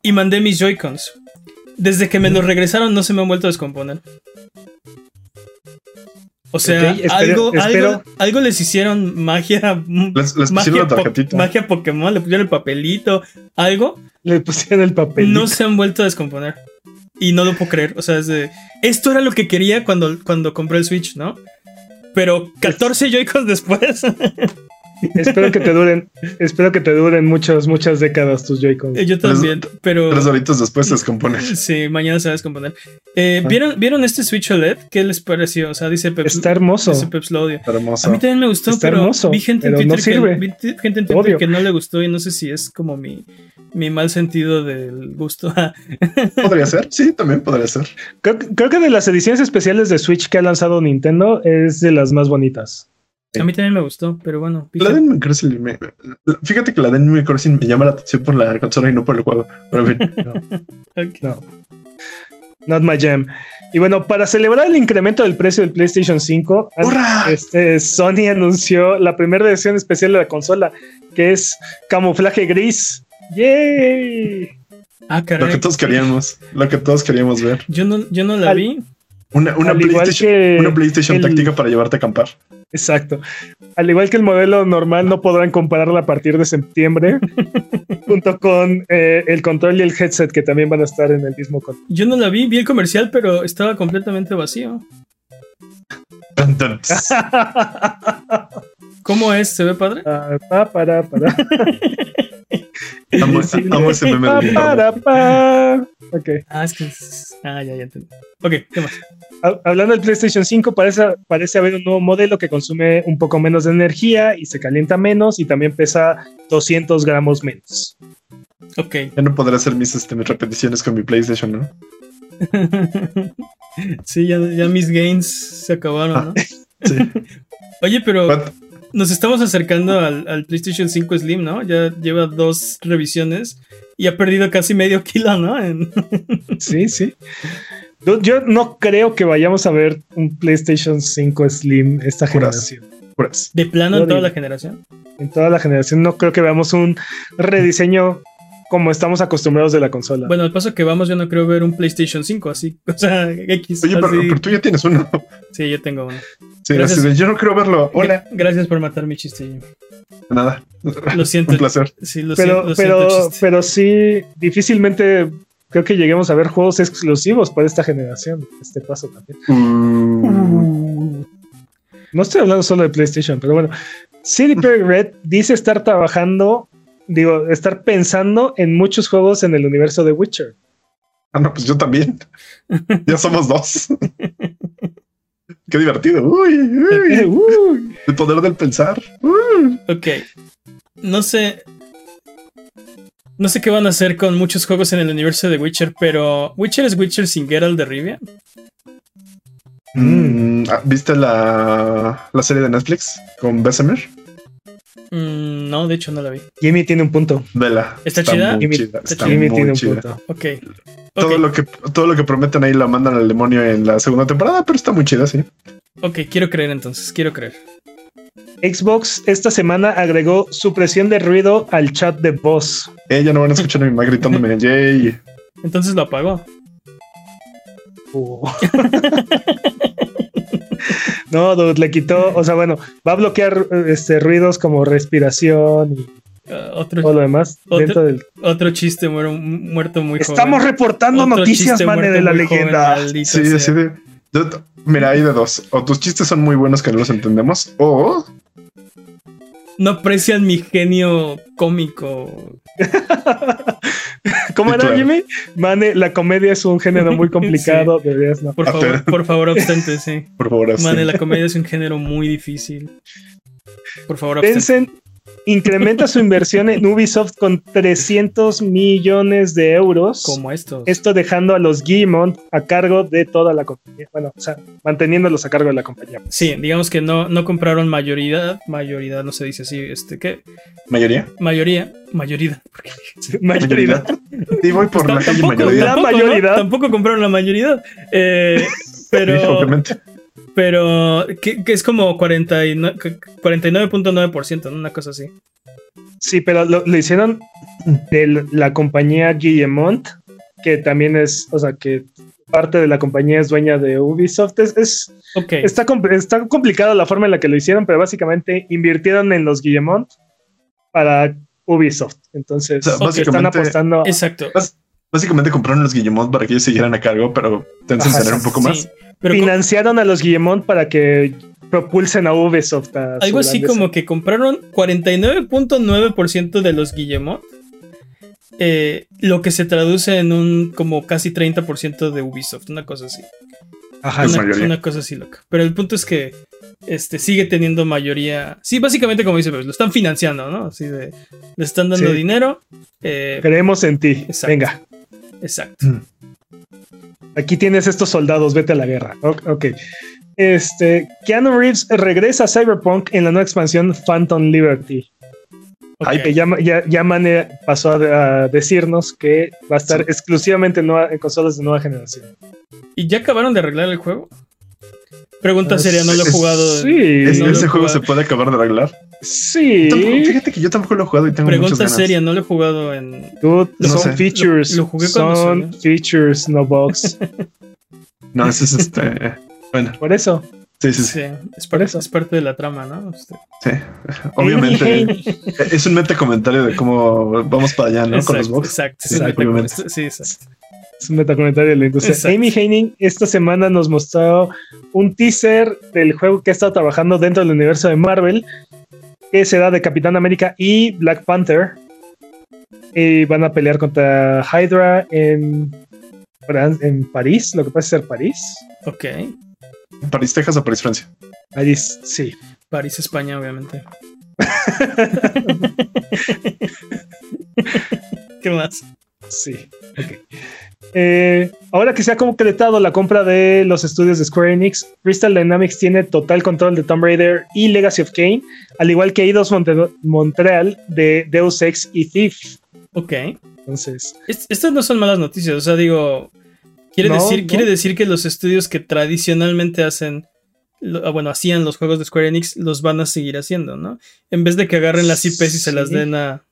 y mandé mis Joy-Cons. Desde que me los regresaron no se me han vuelto a descomponer. O sea, espero- algo, espero- algo, algo les hicieron magia. Les, les magia, pusieron la po- tarjetita. magia Pokémon, le pusieron el papelito, algo. le pusieron el papel. No se han vuelto a descomponer. Y no lo puedo creer. O sea, es de. Esto era lo que quería cuando, cuando compré el Switch, ¿no? Pero 14 Joy-Cons después. espero que te duren. Espero que te duren muchas, muchas décadas tus Joy-Cons. Yo también. Pero. Tres horitos después se descompone. Sí, mañana se va a descomponer. Eh, Ah. ¿vieron, ¿Vieron este Switch OLED? ¿Qué les pareció? O sea, dice Peps. Está hermoso. dice Peps lo odia. Hermoso. A mí también me gustó, Está pero hermoso, vi gente en no Twitter, sirve. que, vi t- gente en Twitter Odio. que no le gustó y no sé si es como mi, mi mal sentido del gusto. Podría ser, sí, también podría ser. Creo, creo que de las ediciones especiales de Switch que ha lanzado Nintendo es de las más bonitas. A mí también me gustó, pero bueno. vi La de Animal Crossing me- Fíjate que la de Animal Crossing me llama la atención por la consola y no por el juego. Pero en fin, Ok. No. Not my jam. Y bueno, para celebrar el incremento del precio del PlayStation 5, an- ¡Hurra! este, Sony anunció la primera versión especial de la consola, que es camuflaje gris. ¡Yay! Ah, lo caray. que todos queríamos, lo que todos queríamos ver. Yo no, yo no la Al- vi. Una, una PlayStation, una PlayStation el- táctica para llevarte a acampar. Exacto. Al igual que el modelo normal, no podrán comprarla a partir de septiembre, junto con eh, el control y el headset que también van a estar en el mismo control. Yo no la vi, vi el comercial, pero estaba completamente vacío. ¿Cómo es? ¿Se ve padre? Ah, pa, para, para. Amo, ese meme del para, pa. Ok. Ah, es que. Ah, ya, ya entendí. Ok, ¿qué más? Ha- Hablando del PlayStation 5, parece, parece haber un nuevo modelo que consume un poco menos de energía y se calienta menos y también pesa 200 gramos menos. Ok. Ya no podré hacer mis, este, mis repeticiones con mi PlayStation, ¿no? sí, ya, ya mis gains se acabaron, ¿no? Sí. Oye, pero? Nos estamos acercando al, al PlayStation 5 Slim, ¿no? Ya lleva dos revisiones y ha perdido casi medio kilo, ¿no? En- Sí, sí. Yo, no creo que vayamos a ver un PlayStation 5 Slim esta Puras. generación. Puras. de plano Yo en toda digo. la generación. En toda la generación no creo que veamos un rediseño como estamos acostumbrados de la consola. Bueno, al paso que vamos, yo no creo ver un PlayStation 5 así. O sea, X. Oye, pero, pero tú ya tienes uno. Sí, yo tengo uno. Sí, Gracias. yo no quiero verlo. Hola. Gracias por matar mi chiste. Nada. Lo siento. Un placer. Sí, lo pero, siento, lo pero, siento, pero sí, difícilmente creo que lleguemos a ver juegos exclusivos para esta generación. Este paso también. Uh, No estoy hablando solo de PlayStation, pero bueno. CD Projekt Red dice estar trabajando, digo, estar pensando en muchos juegos en el universo de Witcher. Ah, no, pues yo también. ya somos dos. Qué divertido. Uy, uy. Uy. El poder del pensar. Uy. Ok. No sé. No sé qué van a hacer con muchos juegos en el universo de Witcher, pero ¿Witcher es Witcher sin Geralt de Rivia? Mm, ah, ¿Viste la, la serie de Netflix con Bessemer? Mm, no, de hecho no la vi. Jimmy tiene un punto. Vela. ¿Está chida? Jimmy, chida, está Jimmy muy tiene un chida. punto. Ok. Todo, lo que, todo lo que prometen ahí la mandan al demonio en la segunda temporada, pero está muy chida, sí. ok, quiero creer entonces, quiero creer. Xbox esta semana agregó supresión de ruido al chat de voz. Eh, ya no van a escuchar a mi mamá gritándome, yay. Entonces lo apagó. Uh. no, dude, le quitó, o sea, bueno, va a bloquear este, ruidos como respiración y Ah, todo otro, lo demás Otro- dentro del... otro chiste muero- muerto muy joven. Estamos reportando Otro noticias, mane, de la joven, leyenda. maldito Sí, así de. Mira, hay de dos. O tus chistes son muy buenos que no los entendemos, o No aprecian mi genio cómico. ¿Cómo era, claro. Jimmy? Mane, la comedia es un género muy complicado, deberías no. Por Ah, favor, por favor, abstente, sí. por favor, así. Mane, la comedia es un género muy difícil. Por favor, abstente. Incrementa su inversión en Ubisoft con 300 millones de euros. Como estos. Esto dejando a los Guillemot a cargo de toda la compañía. Bueno, o sea, manteniéndolos a cargo de la compañía. Sí, digamos que no, no compraron mayoría. Mayoría, no se dice así. Este, ¿qué? ¿Mayoría? Mayoría. Mayoría. Mayoría. Y voy por la calle tampoco, mayoría. La tampoco, ¿no? mayoría. Tampoco compraron la mayoría. Eh, Sí, pero, obviamente. Pero que, que es como 49 que- 49.9%, ¿no? una cosa así. Sí, pero lo, lo hicieron de la compañía Guillemont, que también es, o sea, que parte de la compañía es dueña de Ubisoft. Es, es- Ok. está, está complicada la forma en la que lo hicieron, pero básicamente invirtieron en los Guillemont para Ubisoft. Entonces, O sea, están básicamente- apostando. Exacto. Bás- Básicamente compraron los Guillemot para que ellos siguieran a cargo, pero Tencent tener un poco más. Pero financiaron a los Guillemont para que propulsen a Ubisoft. a algo así como que compraron 49.9% de los Guillemot. eh, lo que se traduce en un como casi 30% de Ubisoft, una cosa así. Ajá, Es una, mayoría. una cosa así loca. Pero el punto es que este, sigue teniendo mayoría. Sí, básicamente como dice, pues, lo están financiando, ¿no? Así de. Le están dando Sí. dinero. eh, creemos en ti. Exacto. Venga, exacto. Aquí tienes estos soldados, vete a la guerra. Ok. Este, Keanu Reeves regresa a Cyberpunk en la nueva expansión Phantom Liberty. Ok. Ay, Que ya, ya, ya Mane pasó a, a decirnos que va a estar Sí. exclusivamente en, nueva- en consolas de nueva generación. ¿Y ya acabaron de arreglar el juego? Pregunta seria, no lo he jugado. Sí, ¿Es- no lo ¿Ese juego jugado. se puede acabar de arreglar? sí. Tampoco- fíjate que yo tampoco lo he jugado y tengo muchas Pregunta ganas. seria, no lo he jugado en. Dude, No son sé. features. Lo- lo jugué cuando son features, no bugs. No, ese es este. Bueno, Por eso. sí, sí, sí. Sí, es, Por parte, eso. es parte de la trama, ¿no? Este, sí. Obviamente. es un meta comentario de cómo vamos para allá, ¿no? Con los exacto, box. exacto. Meta- Sí, exacto. Es un metacomentario de la industria. Exacto. Amy Heining esta semana nos mostró un teaser del juego que ha estado trabajando dentro del universo de Marvel, que será de Capitán América y Black Panther. Y van a pelear contra Hydra en, en París, lo que puede ser París. Ok. París, Texas o París, Francia. París, sí. París, España, obviamente. ¿Qué más? Sí, ok. Eh, ahora que se ha concretado la compra de los estudios de Square Enix, Crystal Dynamics tiene total control de Tomb Raider y Legacy of Kain, al igual que Eidos Monte- Montreal de Deus Ex y Thief. Ok. Entonces, Est- estas no son malas noticias. O sea, digo. Quiere, No, decir, no. quiere decir que los estudios que tradicionalmente hacen. lo- ah, bueno, hacían los juegos de Square Enix, los van a seguir haciendo, ¿no? En vez de que agarren las IPs y se las den a.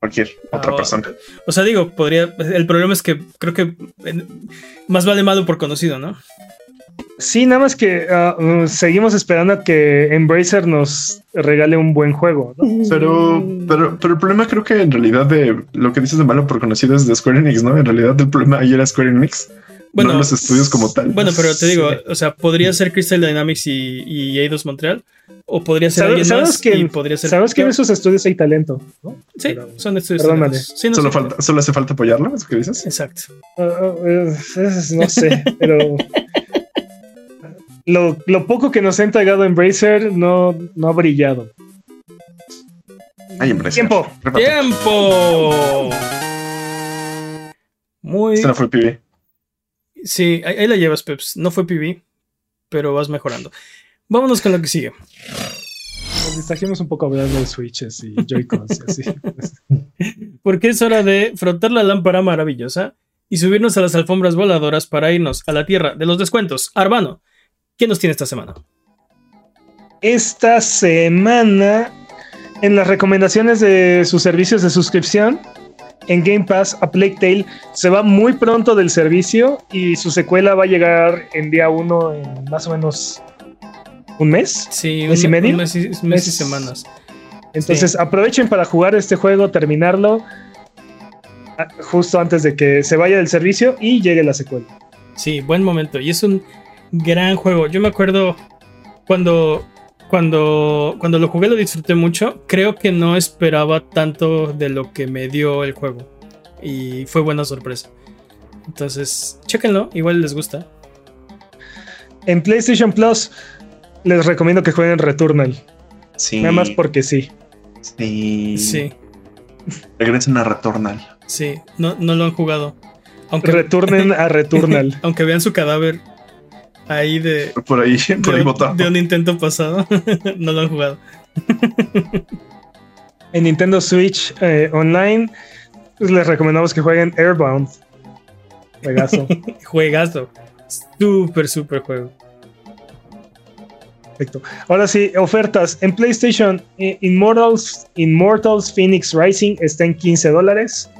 Cualquier otra Ah, persona. O sea, digo, podría. El problema es que creo que eh, más vale malo por conocido, ¿no? sí, nada más que ah, uh, seguimos esperando a que Embracer nos regale un buen juego. ¿no? Pero, pero, pero el problema creo que en realidad de lo que dices de malo por conocido es de Square Enix, ¿no? En realidad el problema ahí era Square Enix, Bueno, no los estudios como tal. Bueno, pero te digo, Sí. o sea, podría ser Crystal Dynamics y, y Eidos Montreal, o podría ser alguien sabes más que- y podría ser. Sabemos que en esos estudios hay talento. ¿no? Sí, pero- son estudios. perdóname. talentosos. Sí, no solo, sé. falta, solo hace falta apoyarlo, ¿es lo que dices? Exacto. Ah, ah, es- no sé, pero lo, lo poco que nos ha entregado Embracer no, no ha brillado. Ay, hombre. Tiempo. ¡Tiempo! Muy. Este no fue PB. Sí, ahí, ahí la llevas, Peps. No fue PB. pero vas mejorando. Vámonos con lo que sigue. Nos distrajimos un poco hablando de switches y Joy-Cons y así. Porque es hora de frotar la lámpara maravillosa y subirnos a las alfombras voladoras para irnos a la tierra de los descuentos. Arbano, ¿qué nos tiene esta semana? Esta semana, en las recomendaciones de sus servicios de suscripción, en Game Pass, A Plague Tale se va muy pronto del servicio y su secuela va a llegar en día 1 en más o menos un mes. Sí, ¿Mes un, y medio? un mes, y, mes y semanas. Entonces Sí. aprovechen para jugar este juego, terminarlo justo antes de que se vaya del servicio y llegue la secuela. Sí, buen momento. Y es un gran juego. Yo me acuerdo cuando, cuando, cuando lo jugué lo disfruté mucho. Creo que no esperaba tanto de lo que me dio el juego. Y fue buena sorpresa. Entonces, chéquenlo, igual les gusta. En PlayStation Plus les recomiendo que jueguen Returnal, Sí. nada más porque sí. Sí. Sí, Regresen a Returnal. sí, no, no lo han jugado. Aunque, Returnen a Returnal. aunque vean su cadáver ahí de, Por ahí, por ahí de, botado. de un intento pasado, no lo han jugado. En Nintendo Switch eh, Online pues, les recomendamos que jueguen Airbound. Juegazo. Juegazo. Súper, súper juego. Perfecto. Ahora sí, ofertas. En PlayStation, eh, Immortals, Immortals Phoenix Rising está en 15 dólares.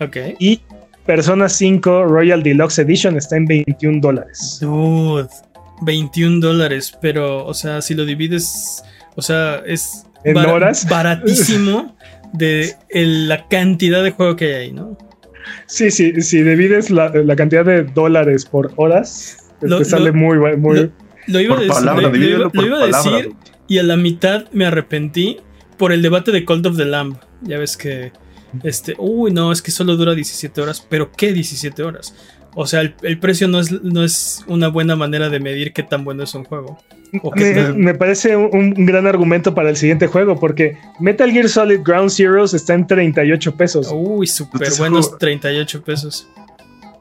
Ok. Y Persona 5 Royal Deluxe Edition está en 21 dólares. Dude, 21 dólares, pero, o sea, si lo divides, o sea, es ¿En horas? baratísimo de el- la cantidad de juego que hay ahí, ¿no? Sí, sí, si divides la, la cantidad de dólares por horas, te- Lo- te sale lo- muy, muy... lo- Lo iba Por decir, palabra, lo- iba- por lo iba a palabra. decir y a la mitad me arrepentí por el debate de Cult of the Lamb. Ya ves que, este, uy, no, es que solo dura 17 horas, pero ¿qué 17 horas? O sea, el, el precio no es, no es una buena manera de medir qué tan bueno es un juego. Me, tan- me parece un, un gran argumento para el siguiente juego, porque Metal Gear Solid Ground Zeroes está en 38 pesos. Uy, súper buenos juego- 38 pesos.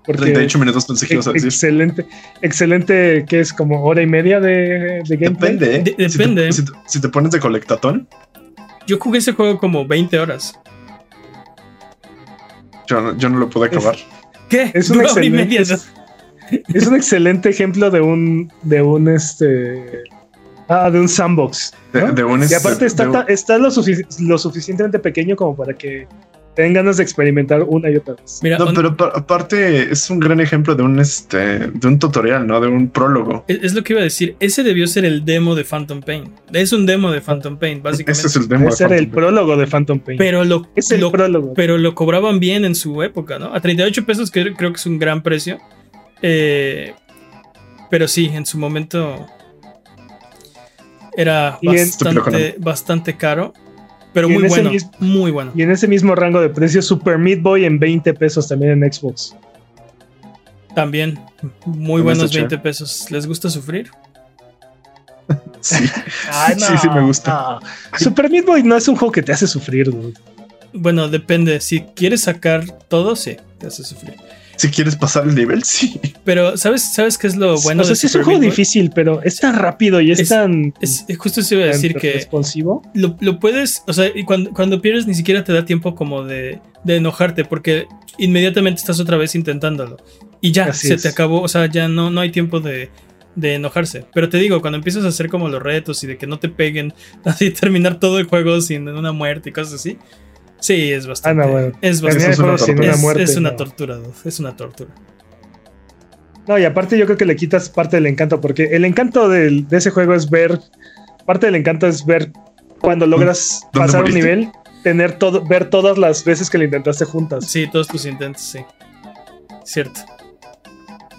porque 38 minutos pensé que ibas a decir. excelente, excelente, que es como hora y media de, de gameplay. Depende, ¿eh? De- Si depende. te- Si te, si te pones de colectatón, Yo jugué ese juego como 20 horas. Yo, no- yo no lo pude acabar. ¿Qué? Es un excelente, media, ¿no? es, es un excelente ejemplo de un, de un este, ah, de un sandbox. De, ¿no? de un Y aparte está, de un- ta- está lo, sufic- lo suficientemente pequeño como para que tengan ganas de experimentar una y otra vez. Mira, No, on- pero pa- aparte es un gran ejemplo de un este de un tutorial, ¿no? De un prólogo. es es lo que iba a decir. Ese debió ser el demo de Phantom Pain. Es un demo de Phantom Pain, básicamente. Ese es el demo. Ese de era el Phantom prólogo de Phantom Pain. Pero lo, es el lo- prólogo. pero lo cobraban bien en su época, ¿no? A 38 pesos que creo que es un gran precio. Eh, pero sí, en su momento era bastante, bastante caro. Pero Y muy ese bueno, mismo- muy bueno. Y en ese mismo rango de precios, Super Meat Boy en 20 pesos también en Xbox. También, muy buenos está 20 pesos. ¿Les gusta sufrir? Sí. sí, sí me gusta. no. Super Meat Boy no es un juego que te hace sufrir, dude. Bueno, depende. Si quieres sacar todo, sí, te hace sufrir. Si quieres pasar el nivel, sí. Pero, ¿sabes, ¿sabes qué es lo bueno o sea, de sí es un juego Meat difícil, pero es tan rápido y es, Es- tan, Es, justo eso iba a decir que responsivo. lo, lo puedes, o sea, y cuando, cuando pierdes ni siquiera te da tiempo como de, de enojarte, porque inmediatamente estás otra vez intentándolo. Y ya, Así se es. te acabó, o sea, ya no, no hay tiempo de, de enojarse. Pero te digo, cuando empiezas a hacer como los retos y de que no te peguen, así terminar todo el juego sin una muerte y cosas así. Sí, es bastante. Ah, no, bueno. Es bastante. es una tortura. es- muerte. es una no. tortura, dude, es una tortura. No, y aparte yo creo que le quitas parte del encanto, porque el encanto del- de ese juego es ver, parte del encanto es ver cuando logras ¿Dónde pasar un nivel, tener todo, ver todas las veces que lo intentaste juntas. Sí, todos tus intentos, sí. Cierto.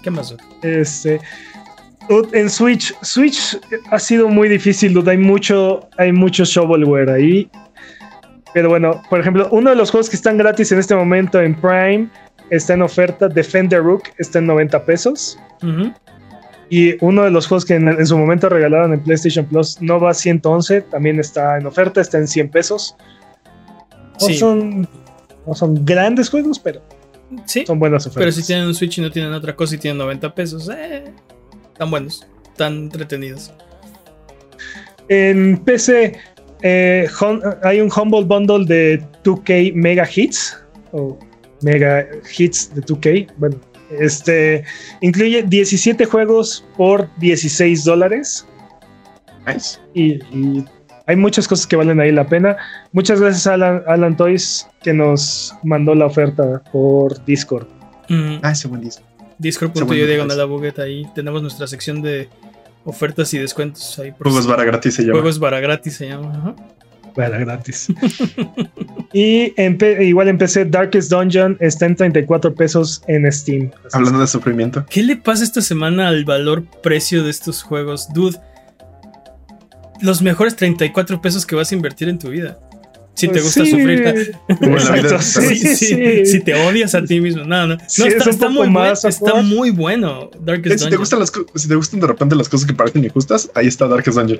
¿Qué más? dude? Este, dude, en Switch, Switch ha sido muy difícil, dude, hay mucho, hay mucho shovelware ahí. Pero bueno, por ejemplo, uno de los juegos que están gratis en este momento en Prime está en oferta, Defender Rook está en 90 pesos. Y uno de los juegos que en, en su momento regalaron en PlayStation Plus, Nova 111, también está en oferta, está en 100 pesos. No, Sí. son, no son grandes juegos, pero Sí. son buenas ofertas. Pero si tienen un Switch y no tienen otra cosa y tienen 90 pesos, eh, están buenos. tan entretenidos. En PC eh, hum- hay un Humble Bundle de 2K Mega Hits o Mega Hits de 2K. Bueno, este incluye 17 juegos por 16 dólares Nice. y, y hay muchas cosas que valen ahí la pena. Muchas gracias a Alan, Alan Toys que nos mandó la oferta por Discord. Mm, Ah, ese buen disco. Discord.io diagonal mes. a buget, ahí tenemos nuestra sección de ofertas y descuentos ahí por Juegos vara gratis se llama. Juegos para gratis se llama. ajá. Para gratis. y igual empecé Darkest Dungeon, está en 34 pesos en Steam. Hablando de sufrimiento. ¿Qué le pasa esta semana al valor precio de estos juegos? Dude, los mejores 34 pesos que vas a invertir en tu vida. Si te Pues gusta sí. sufrir. Como en la vida. Exacto, sí, Sí, sí, sí. Si te odias a ti mismo. No, no. No, es está, poco muy, buen- más está muy bueno. Darkest Eh, Si te, gustan las, si te gustan de repente las cosas que parecen injustas, ahí está Darkest Dungeon.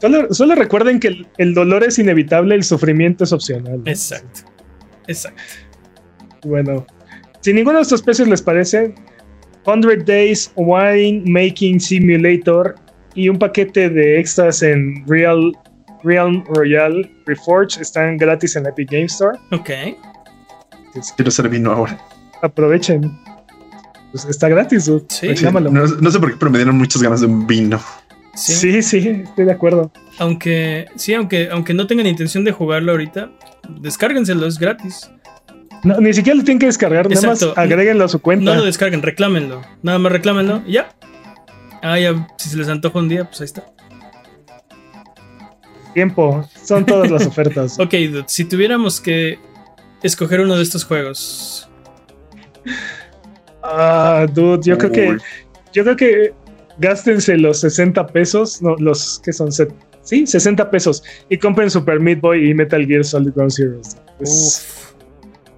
Solo, solo recuerden que el, el dolor es inevitable, el sufrimiento es opcional. ¿no? Exacto. Exacto. Bueno, si ninguno de estos precios les parece, 100 Days Wine Making Simulator y un paquete de extras en Real Realm Royale Reforged están gratis en la Epic Game Store. Ok. Quiero ser vino ahora. Aprovechen. Pues está gratis, dude. Sí. Reclámalo. No, no sé por qué, pero me dieron muchas ganas de un vino. Sí. Sí, sí, estoy de acuerdo. Aunque, sí, aunque, aunque no tengan intención de jugarlo ahorita, descárguenselo, es gratis. No, ni siquiera lo tienen que descargar, nada Exacto. más agréguenlo a su cuenta. No lo descarguen, reclámenlo. Nada más reclámenlo y ya. Ah, ya, si se les antoja un día, pues ahí está. Tiempo, son todas las ofertas. Ok, dude, si tuviéramos que escoger uno de estos juegos, Ah, dude, yo creo que yo creo que gástense los 60 pesos, no, los que son set- sí, 60 pesos y compren Super Meat Boy y Metal Gear Solid Ground Zeroes. Es-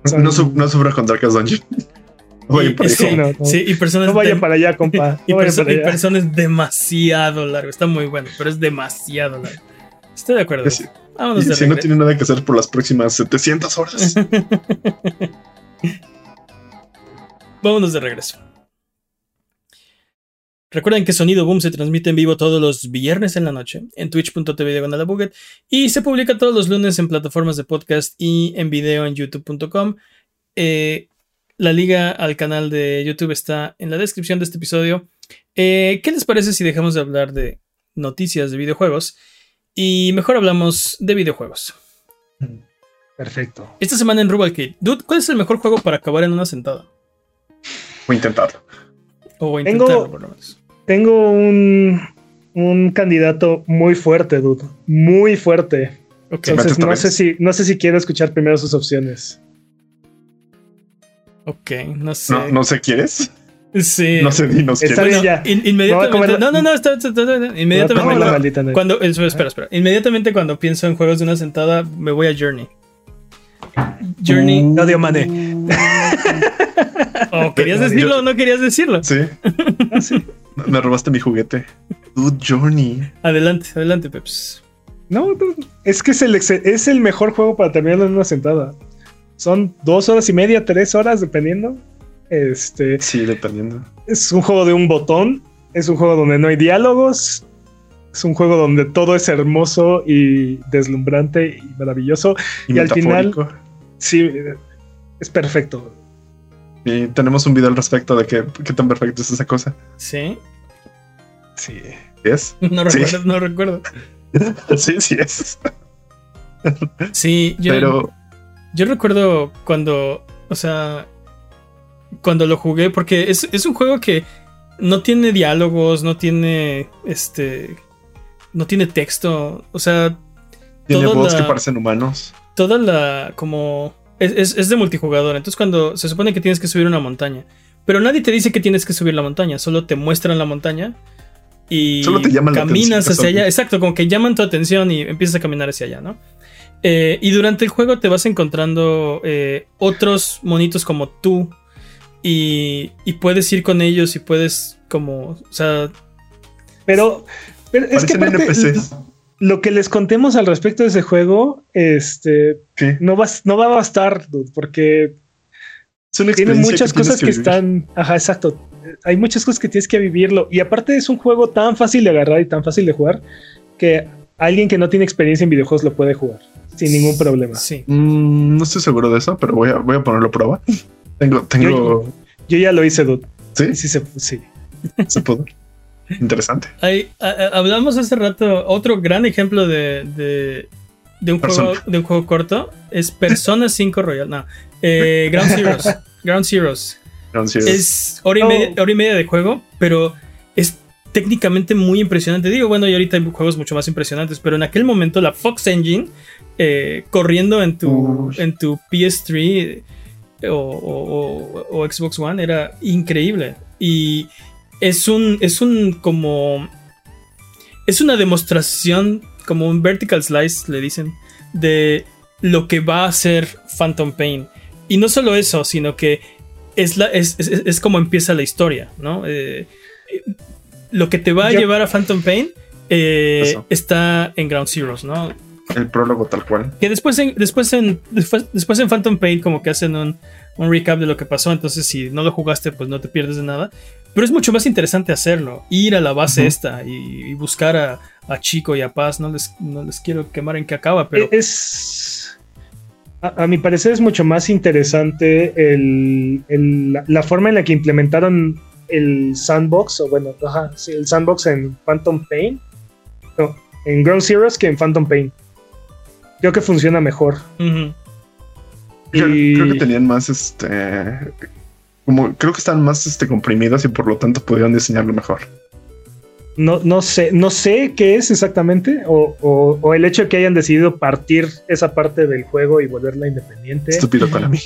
uff. son- No, su- no sufra con Darkest Dungeon. Oye, Y- por y eso. sí, no, no. sí, y personas. no vayan para allá, compa. y, No vayan perso- para y allá. personas demasiado largo. Está muy bueno, pero es demasiado largo. Estoy de acuerdo. Sí. Vámonos Y si no tiene nada que hacer por las próximas 700 horas. Vámonos de regreso. Recuerden que Sonido Boom se transmite en vivo todos los viernes en la noche en twitch.tv diagonal a Buget, y se publica todos los lunes en plataformas de podcast y en video en youtube.com. Eh, la liga al canal de YouTube está en la descripción de este episodio. Eh, ¿Qué les parece si dejamos de hablar de noticias de videojuegos y mejor hablamos de videojuegos? Perfecto. Esta semana en Rubalcade, Dude, ¿cuál es el mejor juego para acabar en una sentada? Voy a intentarlo. O Tengo- intentarlo, por lo menos. Tengo un, un candidato muy fuerte, dude. Muy fuerte. Entonces no sé si no sé si quiero escuchar primero sus opciones. Ok, no sé. No, no sé, ¿quieres? Sí. No sé, dinos Está quieres. bien. Bueno, ya. in- inmediatamente. No, no, no, está, está- está- está- Inmediatamente. la no. maldita. Cuando, espera, espera. Inmediatamente cuando pienso en juegos de una sentada, me voy a Journey. Journey. No dio mane. Oh, ¿Querías decirlo o no querías decirlo? Sí. Ah, sí. Me robaste mi juguete. Dude Journey. Adelante, adelante, Peps. No, es que es el, es el mejor juego para terminarlo en una sentada. Son dos horas y media, tres horas, dependiendo. Este Sí, dependiendo. es un juego de un botón. Es un juego donde no hay diálogos. Es un juego donde todo es hermoso y deslumbrante y maravilloso. Y, Y al final-. Sí, es perfecto. Y tenemos un video al respecto de qué, qué tan perfecto es esa cosa. Sí. Sí. ¿Es? No Sí. recuerdo, no recuerdo. Sí, sí es. Sí, yo, Pero yo recuerdo cuando. O sea. Cuando lo jugué, porque es, es un juego que no tiene diálogos, no tiene. Este. No tiene texto. O sea, tiene la- que parecen humanos. toda la como es, es- es de multijugador, entonces cuando se supone que tienes que subir una montaña, pero nadie te dice que tienes que subir la montaña, solo te muestran la montaña y Solo te llaman la caminas hacia allá, exacto, como que llaman tu atención y empiezas a caminar hacia allá, ¿no? Eh, y durante el juego te vas encontrando eh, otros monitos como tú y, y puedes ir con ellos y puedes como, o sea, Pero, pero es que aparte, NPCs. lo que les contemos al respecto de ese juego, este, no va, no va a bastar, dude, porque tiene muchas cosas que, están. Ajá, exacto. hay muchas cosas que tienes que vivirlo. Y aparte es un juego tan fácil de agarrar y tan fácil de jugar que alguien que no tiene experiencia en videojuegos lo puede jugar sin ningún problema. Sí. Mm, no estoy seguro de eso, pero voy a, voy a ponerlo a prueba. Tengo, tengo. Yo, yo ya lo hice, dude. Sí, Sí, se, sí. se pudo. Interesante. Ahí, a- a- hablamos hace rato, otro gran ejemplo de, de, de un, juego, de un juego corto es Persona 5 Royal. No, eh, Ground Zeroes. Ground Zeroes. Entonces, Es hora y, Oh. media, hora y media de juego, pero es técnicamente muy impresionante. Digo, bueno, y ahorita hay juegos mucho más impresionantes, pero en aquel momento la Fox Engine eh, corriendo en tu, Uy. en tu PS3 o, o- Xbox One era increíble. Y es un, es un como... Es una demostración, como un vertical slice, le dicen, de lo que va a ser Phantom Pain. Y no solo eso, sino que es, la, es, es- es como empieza la historia, ¿no? Eh, lo que te va a Yo- llevar a Phantom Pain eh, está en Ground Zeroes, ¿no? El prólogo tal cual. Que después en, después en, después, después en Phantom Pain como que hacen un, un recap de lo que pasó, entonces si no lo jugaste pues no te pierdes de nada. Pero es mucho más interesante hacerlo, ir a la base esta y, y buscar a, a Chico y a Paz, no les, no les quiero quemar en qué acaba, pero... Es. A, a mi parecer es mucho más interesante el, el- la, la forma en la que implementaron el sandbox, o bueno, ajá, sí, el sandbox en Phantom Pain. No, en Ground Zeroes que en Phantom Pain. Creo que funciona mejor. Creo, Y- creo que tenían más este. Como, creo que están más este, comprimidas y por lo tanto pudieron diseñarlo mejor. No, no sé, no sé qué es exactamente, o, o- o el hecho de que hayan decidido partir esa parte del juego y volverla independiente. Estúpido con mí.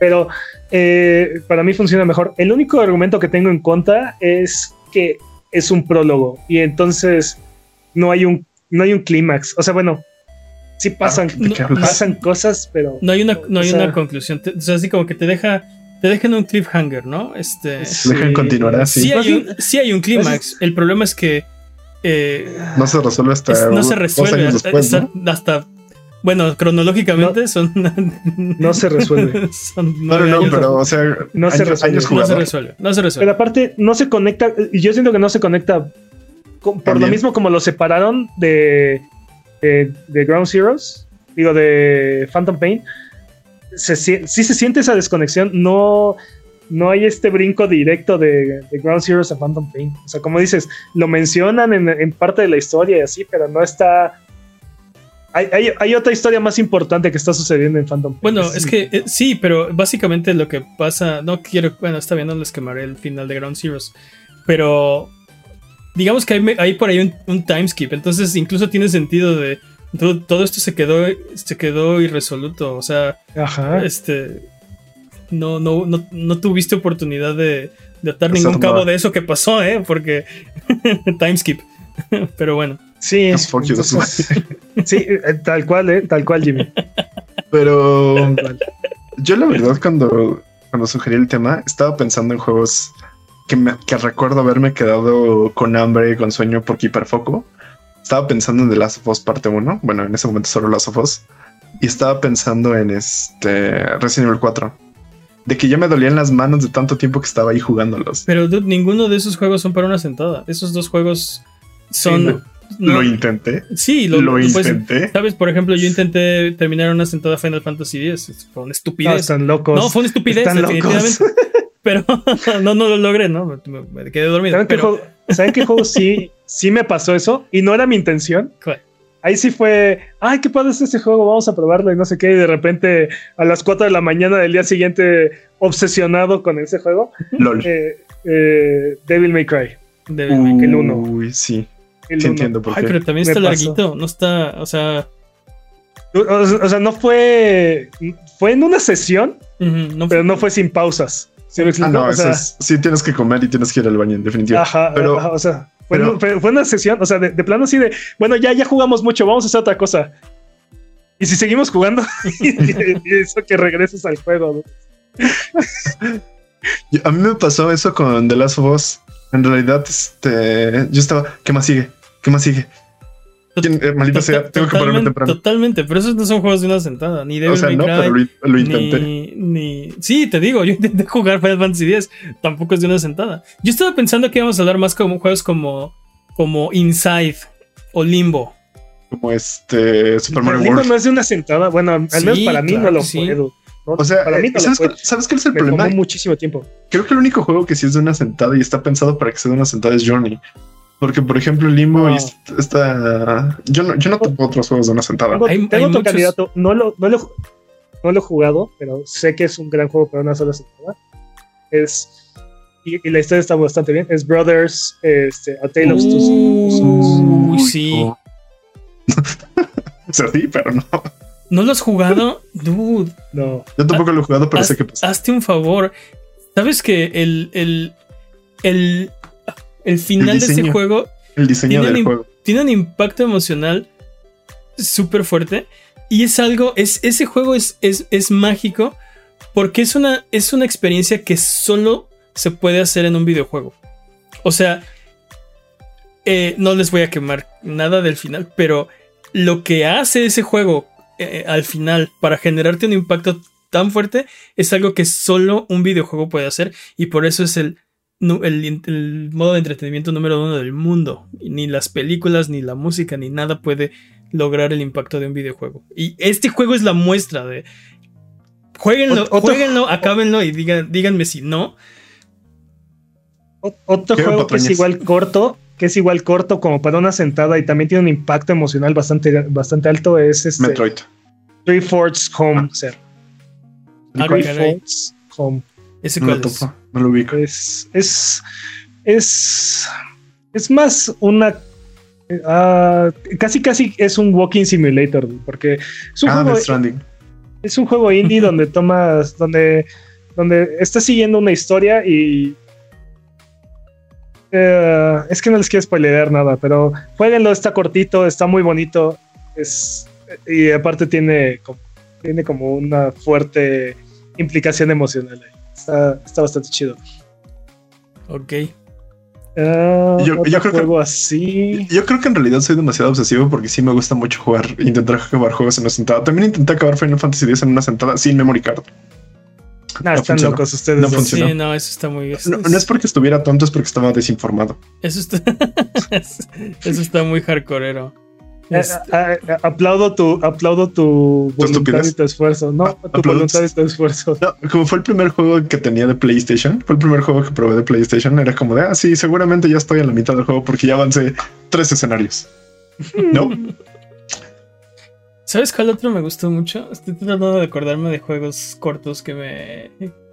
pero eh, para mí funciona mejor. El único argumento que tengo en contra es que es un prólogo y entonces no hay un no hay un clímax. O sea, bueno, sí pasan, pasan cosas, pero No hay una, no hay O sea- una conclusión, te- o sea, así como que te deja, te deja en un cliffhanger, ¿no? Este... sí. Dejan continuar así. Sí hay, un, sí hay un clímax, el problema es que... eh, No se resuelve hasta. es- no se dos resuelve años hasta, después, ¿no? hasta- hasta- bueno cronológicamente son no se resuelve. son No, no, no, años. pero, o sea, No se resuelve. años no se resuelve no se resuelve Pero aparte no se conecta, y yo siento que no se conecta con- por lo mismo como lo separaron de, de, de Ground Zeroes, digo, de Phantom Pain. Se, sí se siente esa desconexión, no, no hay este brinco directo de, de Ground Zeroes a Phantom Pain. O sea, como dices, lo mencionan en, en parte de la historia y así, pero no está... Hay, hay- hay otra historia más importante que está sucediendo en Phantom Pain. bueno es que eh, sí pero básicamente lo que pasa no quiero bueno está bien no les quemaré el final de Ground Zeroes pero digamos que hay, por ahí un, un time skip entonces incluso tiene sentido de todo, todo esto se quedó se quedó irresoluto o sea Ajá. este no, no, no, no tuviste oportunidad de, de atar Hacer ningún cabo de eso que pasó, ¿eh? Porque timeskip. Pero bueno, Sí, Just fuck you, entonces- sí, eh, tal cual, eh, tal cual, Jimmy. Pero yo la verdad cuando, cuando sugerí el tema estaba pensando en juegos que, me, que recuerdo haberme quedado con hambre y con sueño porque hiperfoco. Estaba pensando en The Last of Us parte 1. Bueno, en ese momento solo Last of Us. Y estaba pensando en este Resident Evil 4. De que ya me dolían las manos de tanto tiempo que estaba ahí jugándolos. pero dude, ninguno de esos juegos son para una sentada. Esos dos juegos son. lo- no- Lo intenté. sí, Lo, lo, lo puedes- intenté. Sabes, por ejemplo, yo intenté terminar una sentada Final Fantasy X. Fue una No, estupidez. están locos. No, fue una estupidez, Están locos. Pero no, no lo logré, ¿no? Me, me quedé dormido. ¿Saben qué juego, ¿saben qué juego sí, sí me pasó eso? Y no era mi intención. ¿Cuál? Ahí sí fue, ay, qué padre es ese juego, vamos a probarlo y no sé qué. Y de repente a las 4 de la mañana del día siguiente, obsesionado con ese juego, LOL. eh, eh, Devil May Cry. Devil May Cry. el uno. Uy, sí. el Sí uno. entiendo por Ay, qué. pero también Me está pasó. larguito. No está, o sea. O, o sea, no fue, fue en una sesión, no pero no fue sin pausas. ¿Sí me Ah, no, O sea, es- sí tienes que comer y tienes que ir al baño, en definitiva. Ajá, pero- ajá, o sea, fue, pero- fue- fue una sesión, o sea, de, de plano así de, bueno, ya, ya jugamos mucho, vamos a hacer otra cosa. Y si seguimos jugando, y eso que regreses al juego. A mí me pasó eso con The Last of Us. En realidad, este, yo estaba, ¿qué más sigue? ¿Qué más sigue? ¿Quién- eh, maldita sea, tengo que ponerme Totalmente, temprano. totalmente, pero esos no son juegos de una sentada, ni Devil O sea, no, Cry, pero lo, lo intenté. Ni, ni- Sí, te digo, yo intenté jugar Final Fantasy X, tampoco es de una sentada. Yo estaba pensando que íbamos a hablar más como juegos como, como Inside o Limbo. Como este Super Mario Limbo World. no es de una sentada. Bueno, al menos Sí, para mí claro no lo sí. puedo. ¿no? O sea, para mí eh, no ¿sabes, cuál, ¿sabes cuál es el Me problema? tomó muchísimo tiempo. Creo que el único juego que sí es de una sentada y está pensado para que sea de una sentada es Journey. Porque, por ejemplo, Limbo Ah. est- está. Yo no, yo no topo otros juegos de una sentada. Tengo, Hay- tengo hay otro muchos- candidato. No lo, no, lo, no lo he jugado, pero sé que es un gran juego para una sola sentada. Es. Y, y la historia está bastante bien. Es Brothers, este, A Tale of Two. Uy, sí. O sea, sí, pero no. ¿No lo has jugado? Dude, No. Yo tampoco lo he jugado, pero haz- sé que pasa. hazte un favor. ¿Sabes que el, el, el, el final de ese juego El diseño tiene del un- juego. tiene un impacto emocional súper fuerte. Y es algo, es, ese juego es, es, es mágico porque es una, es una experiencia que solo se puede hacer en un videojuego. O sea, eh, no les voy a quemar nada del final, pero lo que hace ese juego eh, al final para generarte un impacto tan fuerte es algo que solo un videojuego puede hacer y por eso es el, el, el modo de entretenimiento número uno del mundo. Ni las películas, ni la música, ni nada puede lograr el impacto de un videojuego. Y este juego es la muestra de... Jueguenlo, Ot- otro- jueguenlo, acábenlo y digan, díganme si no. Otro juego que es igual corto, que es igual corto como para una sentada y también tiene un impacto emocional bastante, bastante alto, es este Metroid. Three Forts Home. sea, Ah, Three. Forts Home. Ese No lo es. topo, no lo ubico. Es, es, es, es más una. ah, casi, casi es un walking simulator, porque es un Ah, juego, Stranding. es un juego indie donde tomas, donde, donde estás siguiendo una historia y eh, es que no les quiero spoilear nada, pero jueguenlo, está cortito, está muy bonito, es y aparte tiene, como- tiene como una fuerte implicación emocional. ahí. Está, está bastante chido. Ok. Ah, Yo- yo creo que- juego así. Yo creo que en realidad soy demasiado obsesivo porque sí me gusta mucho jugar, intentar acabar juegos en una sentada. También intenté acabar Final Fantasy X en una sentada sin memory card. Nah, no están funcionó. locos ustedes. No funcionó. Sí, no, eso está muy. Eso, No, no es porque estuviera tonto, es porque estaba desinformado. eso está. eso está muy hardcoreero. Eh, Este, ah, ah, aplaudo tu, aplaudo tu ¿Tu voluntad estupidez? y tu esfuerzo. No, Ah, tu aplaudo. voluntad y tu esfuerzo. No, como fue el primer juego que tenía de PlayStation, fue el primer juego que probé de PlayStation, era como de, ah, sí, seguramente ya estoy en la mitad del juego porque ya avancé tres escenarios. No, ¿Sabes cuál otro me gustó mucho? Estoy tratando de acordarme de juegos cortos que me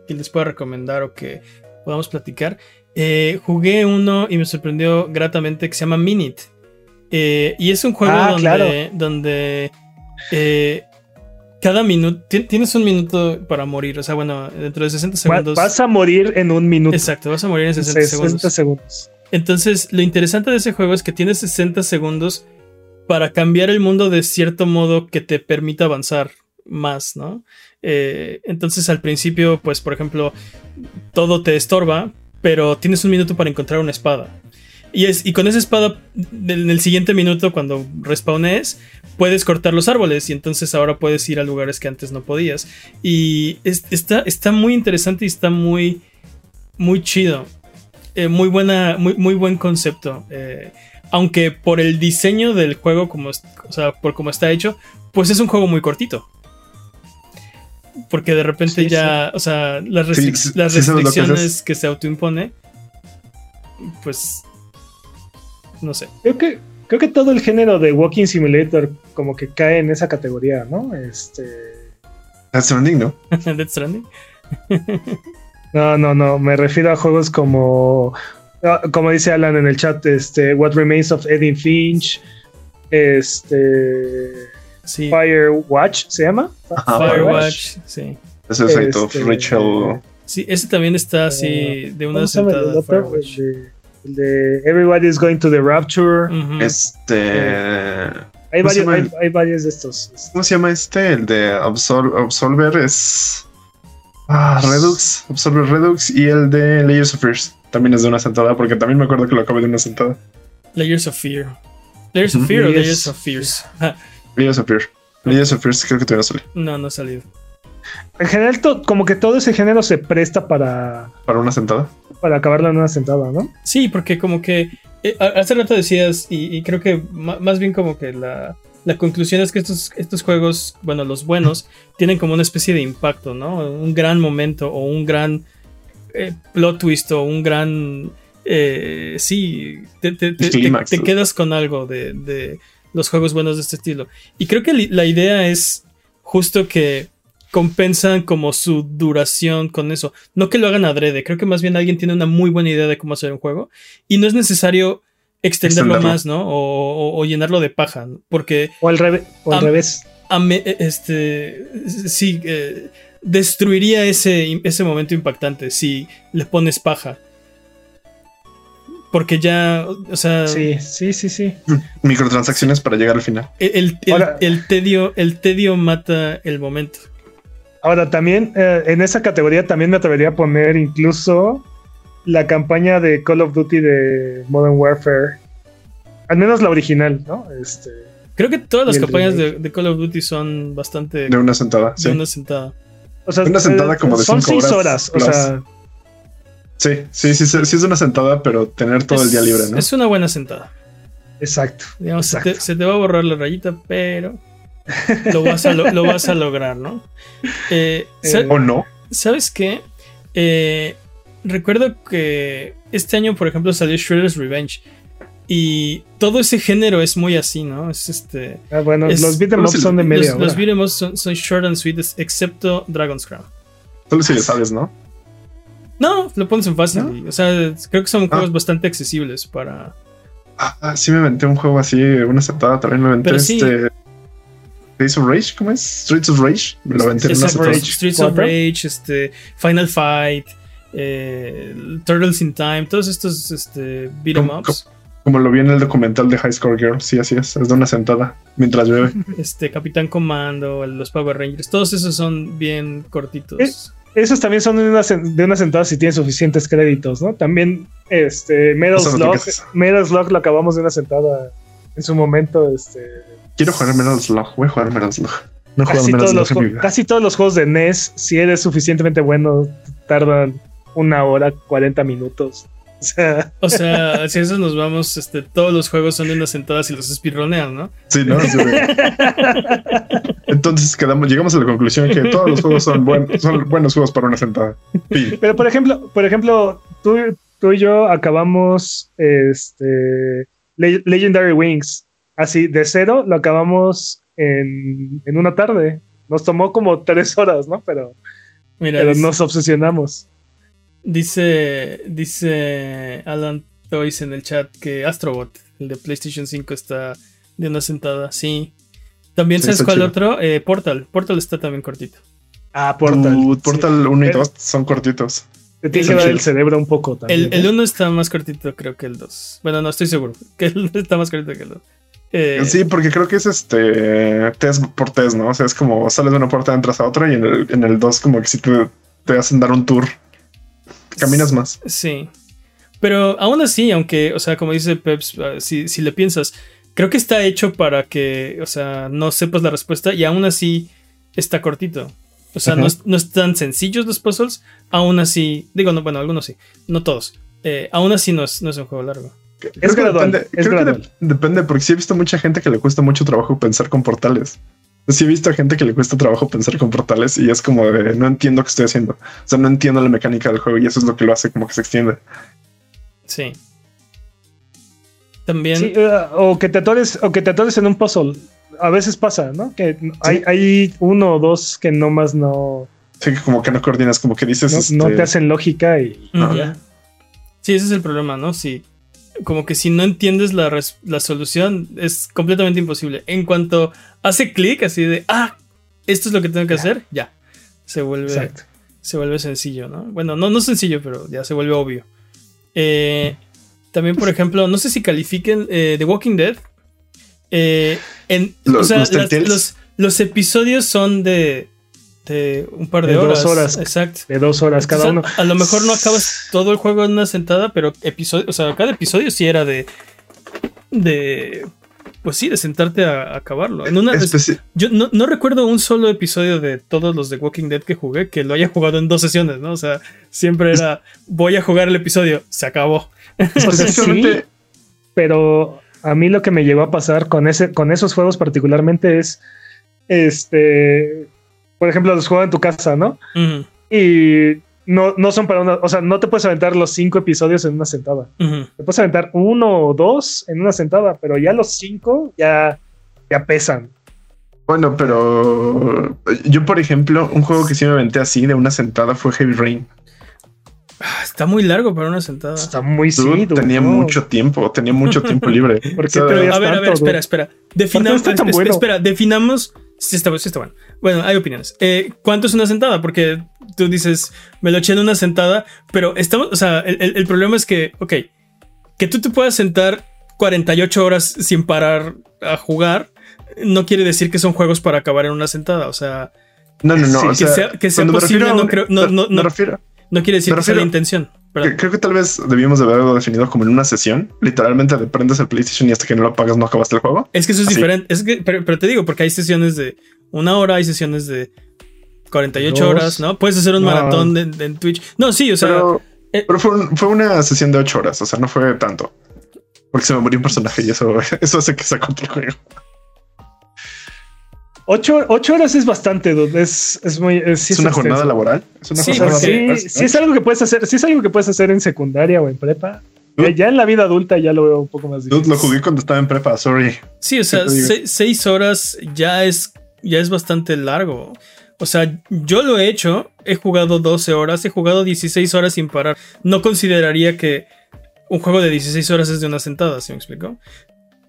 que les pueda recomendar o que podamos platicar. Eh, jugué uno y me sorprendió gratamente que se llama Minute. Eh, y es un juego Ah, donde, claro. donde eh, cada minuto ti- tienes un minuto para morir. O sea, bueno, dentro de 60 Va- segundos. vas a morir en un minuto. Exacto, vas a morir en 60, 60 segundos. segundos. Entonces, lo interesante de ese juego es que tienes 60 segundos para cambiar el mundo de cierto modo que te permita avanzar más, ¿no? Eh, entonces, al principio, pues, por ejemplo, todo te estorba, pero tienes un minuto para encontrar una espada. Y, es, y con esa espada, en el siguiente minuto, cuando respawnes, puedes cortar los árboles y entonces ahora puedes ir a lugares que antes no podías. Y es- está, está muy interesante y está muy, muy chido. Eh, muy buena, muy, muy buen concepto. Eh, aunque por el diseño del juego, como, o sea, por cómo está hecho, pues es un juego muy cortito. Porque de repente Sí, ya, o sea, las, restric- sí, que restricciones haces. que se autoimpone, pues, no sé. Creo que, creo que todo el género de Walking Simulator como que cae en esa categoría, ¿no? Este. Death Stranding, ¿no? Death Stranding. No, no, no. Me refiero a juegos como. ah, Como dice Alan en el chat, este. What Remains of Edith Finch. Este. Sí. Firewatch, ¿se llama? Ajá, Firewatch, sí. Ese es Fate of Este, Rachel. Sí, ese también está así Eh, de una ¿Cómo se llama el sentada. Firewatch. De, el de Everybody's Going to the Rapture. Este. Hay, ¿cómo se varios, hay, hay varios de estos. este. ¿Cómo se llama este? El de Absol- Absolver es. Ah, Redux. Absolver Redux. Y el de Layers of Fears. También es de una sentada, porque también me acuerdo que lo acabé de una sentada. Layers of Fear. Layers of. Fear o Layers- Layers of Fears. Layers of Fear. Layers of Fear creo que todavía no salió. No, no ha salido. En general, to- como que todo ese género se presta para, Para una sentada. para acabarlo en una sentada, ¿no? Sí, porque como que eh, a- hace rato decías, y, y creo que más bien como que la, la conclusión es que estos, estos juegos, bueno, los buenos, tienen como una especie de impacto, ¿no? Un gran momento o un gran eh, plot twist o un gran... eh, sí, te, te- te- te- quedas con algo de, de los juegos buenos de este estilo. Y creo que la idea es justo que compensan como su duración con eso. No que lo hagan adrede, creo que más bien alguien tiene una muy buena idea de cómo hacer un juego y no es necesario extenderlo, Extenderlo. más, ¿no? O, o- o llenarlo de paja, ¿no? porque O al, reve- o al revés. a me- este sí eh, destruiría ese, ese momento impactante si le pones paja. Porque ya, o sea, Sí, sí, sí, sí. Microtransacciones para llegar al final. el, el- el- Ahora- el tedio, el tedio mata el momento. Ahora también eh, en esa categoría también me atrevería a poner incluso la campaña de Call of Duty de Modern Warfare. Al menos la original, ¿no? Este, Creo que todas las campañas de, Call of Duty son bastante De una sentada. de Sí. una sentada. o sea, Una sentada como de son cinco seis horas horas. O sea, Sí, sí, sí, sí, sí es una sentada, pero tener todo el día libre, ¿no? Es una buena sentada. exacto. Digamos, se te, Exacto. se te va a borrar la rayita, pero lo vas a, lo, lo vas a lograr, ¿no? Eh, Eh, ¿O no? ¿Sabes qué? Eh, recuerdo que este año, por ejemplo, salió Shredder's Revenge. Y todo ese género es muy así, ¿no? Es este. Ah, bueno, es- los beat'em ¿cómo ups son de media Los, hora. los beat 'em ups son, son short and sweet, excepto Dragon's Crown. Solo si le sabes, ¿no? No, lo pones en fácil. ¿No? y, o sea, creo que son Ah. juegos bastante accesibles para. Ah, ah, sí me inventé un juego así, una sentada también me inventé Pero sí. este. Streets of Rage, ¿cómo es? Streets of Rage. Me lo aventé en una Streets of. Rage, Streets of ¿Cuatro? Rage, este, Final Fight, eh, Turtles in Time, todos estos este, beat 'em ¿Cómo- ups. Como lo vi en el documental de High Score Girl. Sí, así es. Es de una sentada mientras llueve. este Capitán Comando, los Power Rangers, todos esos son bien cortitos. Eh, Esos también son de una, de una sentada si tienen suficientes créditos, ¿no? También este Metal Eso no te Slug, quejes. Metal Slug lo acabamos de una sentada en su momento, este Quiero jugar Metal Slug. Voy a jugar Metal Slug. No casi Metal todos, los, en mi ju- vida. casi todos los juegos de NES, si eres suficientemente bueno, tardan una hora, 40 minutos. O sea, O sea, si a eso nos vamos, este, todos los juegos son de una sentada si los speedronean, ¿no? Sí, ¿no? Sí, Entonces quedamos, llegamos a la conclusión que todos los juegos son, buen- son buenos juegos para una sentada. Fin. pero por ejemplo, por ejemplo, tú, tú y yo acabamos este Le- Legendary Wings. Así, de cero, lo acabamos en, en una tarde. Nos tomó como tres horas, ¿no? Pero, Mira, pero dice, nos obsesionamos. dice, dice Alan Toys en el chat que Astrobot, el de PlayStation 5, está de una sentada. Sí. También, Sí, ¿sabes cuál chido. otro? Eh, Portal. Portal está también cortito. Ah, Portal. Uh, Portal 1 y Pero- 2 son cortitos. Te tiene Son que dar el cerebro un poco también. El, el 1 está más cortito, creo que el 2. Bueno, no estoy seguro. Que el 1 está más cortito que el 2. Eh, Sí, porque creo que es este test por test, ¿no? O sea, es como sales de una puerta, entras a otra y en el, en el 2 como que si te, te hacen dar un tour. Caminas más. Sí. Pero aún así, aunque, o sea, como dice Peps, ah, si, si le piensas, creo que está hecho para que, o sea, no sepas la respuesta y aún así está cortito. O sea, no, no están sencillos los puzzles, aún así, digo, no, bueno, algunos sí, no todos. Eh, aún así no es, no es un juego largo. Creo que gradual, depende, es creo que de- depende, porque sí he visto mucha gente que le cuesta mucho trabajo pensar con portales. Sí he visto gente que le cuesta trabajo pensar con portales y es como de no entiendo qué estoy haciendo. O sea, no entiendo la mecánica del juego y eso es lo que lo hace como que se extiende. Sí. También, Sí, eh, o que te atores, o que te atores en un puzzle. A veces pasa, ¿no? Que hay, hay uno o dos que nomás no, Sí, que como que no coordinas, como que dices. no, este, no te hacen lógica y Ujú. ya. Sí, ese es el problema, ¿no? Sí. Como que si no entiendes la, la solución, es completamente imposible. En cuanto hace clic, así de, ah, esto es lo que tengo que hacer, ya. Se vuelve, Exacto. se vuelve sencillo, ¿no? Bueno, no, no sencillo, pero ya se vuelve obvio. Eh, también, por ejemplo, no sé si califiquen eh, The Walking Dead. Eh, en, Los- o sea, los las- Telltales. los, los episodios son de, de un par de, De horas. dos horas. Exacto. De dos horas cada uno. A, a lo mejor no acabas todo el juego en una sentada, pero episodio, o sea, cada episodio sí era de. de. pues sí, de sentarte a, a acabarlo. En una, es- Especi- yo no, no recuerdo un solo episodio de todos los de Walking Dead que jugué que lo haya jugado en dos sesiones, ¿no? O sea, siempre era, voy a jugar el episodio, se acabó. O sea, sí, pero a mí lo que me llegó a pasar con ese, con esos juegos particularmente es, este, por ejemplo, los juegos en tu casa, ¿no? Y no, no son para una, o sea, no te puedes aventar los cinco episodios en una sentada. Te puedes aventar uno o dos en una sentada, pero ya los cinco ya, ya pesan. Bueno, pero yo, por ejemplo, un juego que sí me aventé así de una sentada fue Heavy Rain. Ah, Está muy largo para una sentada. Está muy sí, tenía no. mucho tiempo, tenía mucho tiempo libre. ¿Por qué O sea, te veías A ver, a ver, espera, espera. ¿Por Definamos, qué está tan esp- bueno? espera, definamos. Sí está, sí está bueno. Bueno, hay opiniones. Eh, ¿Cuánto es una sentada? Porque tú dices, me lo eché en una sentada, pero estamos, o sea, el, el- el problema es que, ok, que tú te puedas sentar 48 horas sin parar a jugar, no quiere decir que son juegos para acabar en una sentada. O sea, No, no, no. Sí, que sea, que sea posible, no creo- no, no, me no. refiero- no quiere decir que sea la intención. Creo que tal vez debíamos de haberlo definido como en una sesión. Literalmente te prendes el PlayStation y hasta que no lo apagas no acabaste el juego. Es que eso es Así. diferente. Es que, pero, pero te digo, porque hay sesiones de una hora, hay sesiones de 48 Dos. horas, ¿no? Puedes hacer un No. maratón de- de- en Twitch. No, sí, o sea, pero eh, pero fue, un- fue una sesión de ocho horas, o sea, no fue tanto. Porque se me murió un personaje y eso, eso hace que se el juego. Ocho, ocho horas es bastante, dude. Es, es muy. Es, sí es una extenso. jornada laboral. Es una Sí, jornada sí, laboral. sí es algo que puedes hacer, sí es algo que puedes hacer en secundaria o en prepa. Ya, ya en la vida adulta ya lo veo un poco más Dude, difícil. lo jugué cuando estaba en prepa, sorry. sí, o sea, se- seis horas ya es, ya es bastante largo. O sea, yo lo he hecho, he jugado 12 horas, he jugado 16 horas sin parar. No consideraría que un juego de 16 horas es de una sentada, ¿sí me explico?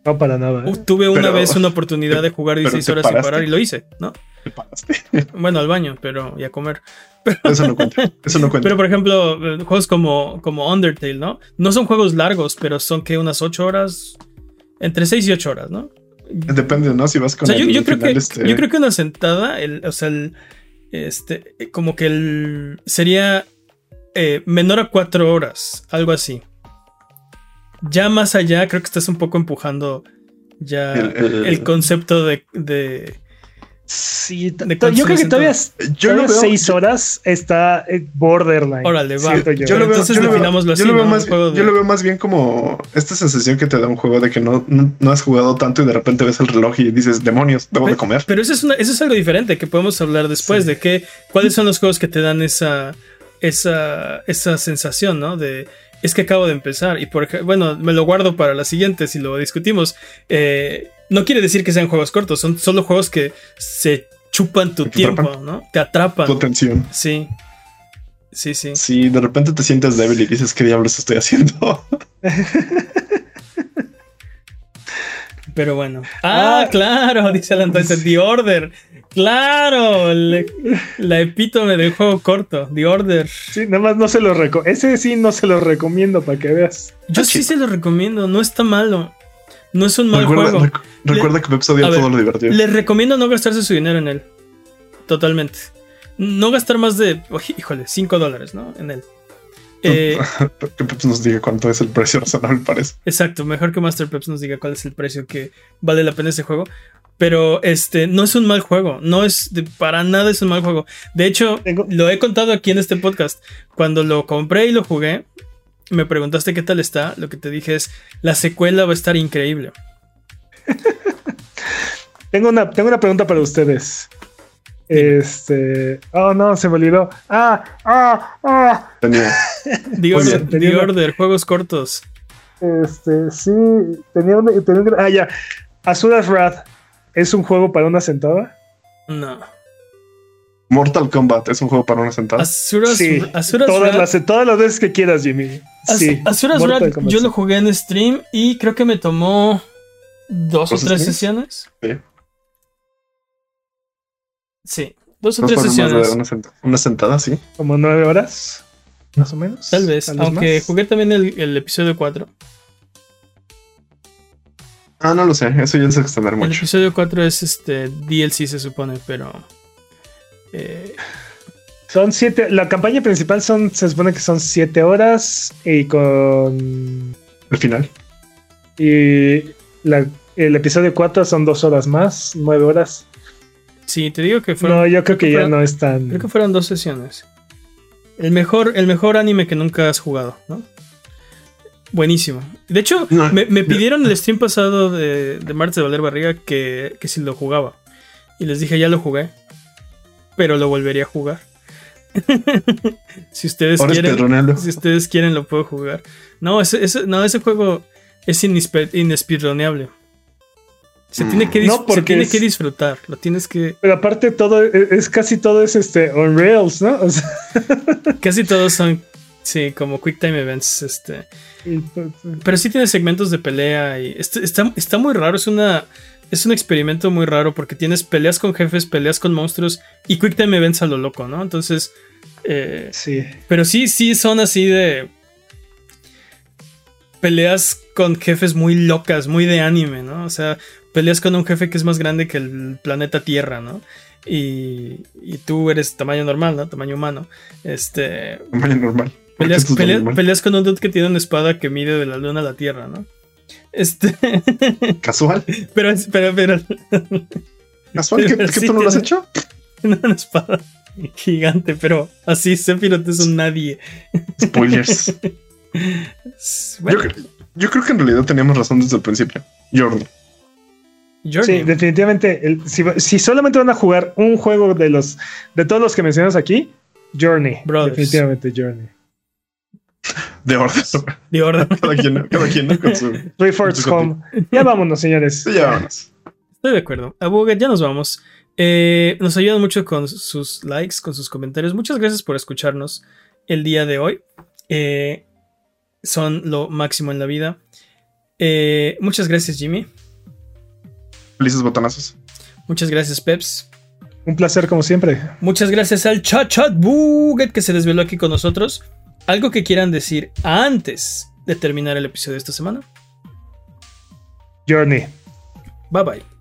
No para nada. ¿eh? Uh, Tuve una Pero- vez una oportunidad de jugar pero 16 te horas sin paraste. parar y lo hice, ¿no? Te pagaste. Bueno, al baño, pero y a comer. Eso no cuenta. Eso no cuenta. Pero por ejemplo, eh, juegos como, como Undertale, ¿no? No son juegos largos, pero son que unas 8 horas, entre 6 y 8 horas, ¿no? Depende, ¿no? Si vas O con sea, yo, el yo creo final, que, este, yo creo que una sentada, el, o sea, el, este, como que el, sería eh, menor a 4 horas, algo así. Ya más allá, creo que estás un poco empujando ya El- concepto de, de Sí, ¿De to- cuántos yo creo que todavía, yo lo veo, seis horas está eh, borderline. Órale, va. yo. yo lo veo, Entonces yo lo veo- definámoslo yo así, lo veo ¿no? más, de- yo lo veo más bien como esta sensación que te da un juego de que no, no, no has jugado tanto y de repente ves el reloj y dices, demonios, debo de comer. Pero eso es, una- eso es algo diferente que podemos hablar después Sí. de que cuáles son los juegos que te dan esa, esa, esa sensación, ¿no? De es que acabo de empezar y por ejemplo, bueno, me lo guardo para la siguiente si lo discutimos. Eh, no quiere decir que sean juegos cortos, son solo juegos que se chupan tu Te tiempo, atrapan. ¿no? Te atrapan. Tu atención. Sí. Sí, sí. Si de repente te sientes débil y dices, ¿qué diablos estoy haciendo? Pero bueno. Ah, Ah. claro, dice Alan Tyson, The Order. Claro, el- la epítome del juego corto, The Order. Sí, nada más no se lo reco Ese sí no se lo recomiendo para que veas. Yo Ah, sí se lo recomiendo, no está malo. No es un mal recuerda, juego. recu- recuerda que odia ver, todo lo divertido. Les recomiendo no gastarse su dinero en él. Totalmente. No gastar más de, híjole, 5 dólares, ¿no? En él. Eh, que Pep nos diga cuánto es el precio razonable para eso. exacto, mejor que Master Peps nos diga cuál es el precio que vale la pena ese juego. Pero este no es un mal juego, no es de, para nada es un mal juego. De hecho, Tengo- lo he contado aquí en este podcast. Cuando lo compré y lo jugué, me preguntaste qué tal está. Lo que te dije es, la secuela va a estar increíble. Tengo una, tengo una pregunta para ustedes. Este. Oh, no, se me olvidó. Ah, ah, ah. Tenía. The Order. The Order, juegos cortos. Este, sí. Tenía una- ah, ya. Azura's Wrath. ¿Es un juego para una sentada? No. Mortal Kombat es un juego para una sentada. Asuras, Sí. Asuras Todas las, todas las veces que quieras, Jimmy. As- Sí. Asuras Kombat, yo lo jugué en stream y creo que me tomó dos o ¿Dos tres streams? sesiones. Sí. Sí, dos o tres sesiones. Una, senta- una sentada, sí. Como nueve horas. Más o menos. Tal vez, aunque más. jugué también el, el episodio 4. Ah, no lo sé. Eso ya es extender El mucho. episodio 4 es este DLC, se supone, pero. eh, Son siete. La campaña principal son. Se supone que son siete horas. Y con. El final. Y la El episodio 4 son dos horas más, nueve horas. Sí, te digo que fueron. No, yo creo que ya fueron- no es tan. Creo que fueron dos sesiones. El mejor, el mejor anime que nunca has jugado, ¿no? Buenísimo. De hecho, No, me, me no. pidieron el stream pasado de, de Martes de Valer Barriga que, que si lo jugaba. Y les dije, ya lo jugué. Pero lo volvería a jugar. si ustedes Ahora quieren. Si ustedes quieren, lo puedo jugar. No, ese, ese- no, ese juego es inespe- inespeedruneable. Se, Mm. tiene que, No, se tiene es- que disfrutar. Lo tienes que. Pero aparte todo es, es casi todo es este on rails, ¿no? O sea, Casi todos son. Sí, como Quick Time Events. Este. y, pues, Pero sí tiene segmentos de pelea y este- está, está muy raro, es una es un experimento muy raro porque tienes peleas con jefes, peleas con monstruos y Quick Time Events a lo loco, ¿no? Entonces, eh, sí. pero sí, sí son así de peleas con jefes muy locas, muy de anime, ¿no? O sea, peleas con un jefe que es más grande que el planeta Tierra, ¿no? Y, y tú eres tamaño normal, ¿no? Tamaño humano. Este, Tamaño normal. ¿Por qué Peleas, con un dude que tiene una espada que mide de la luna a la tierra, ¿no? Este. Casual. pero, es- pero. Casual. ¿Que, Pero sí tú no lo has tiene- hecho? Una espada gigante, pero así Sephiroth es un nadie. Spoilers. Yo, creo que en realidad teníamos razón desde el principio. Jordan. Journey. Sí, definitivamente. el- si, si solamente van a jugar un juego de los de todos los que mencionas aquí, Journey. Brothers. Definitivamente Journey. De orden. The Order. Cada quien, cada quien ¿no? con su. Su Home. Ya vámonos, señores. Sí, ya vámonos. Estoy de acuerdo. A Buget, ya nos vamos. Eh, nos ayudan mucho con sus likes, con sus comentarios. Muchas gracias por escucharnos el día de hoy. Eh, son lo máximo en la vida. Eh, muchas gracias, Jimmy. Felices botanazos. Muchas gracias, Peps. Un placer como siempre. Muchas gracias al Chat Chat Buget que se desveló aquí con nosotros. ¿Algo que quieran decir antes de terminar el episodio de esta semana? Journey. Bye bye.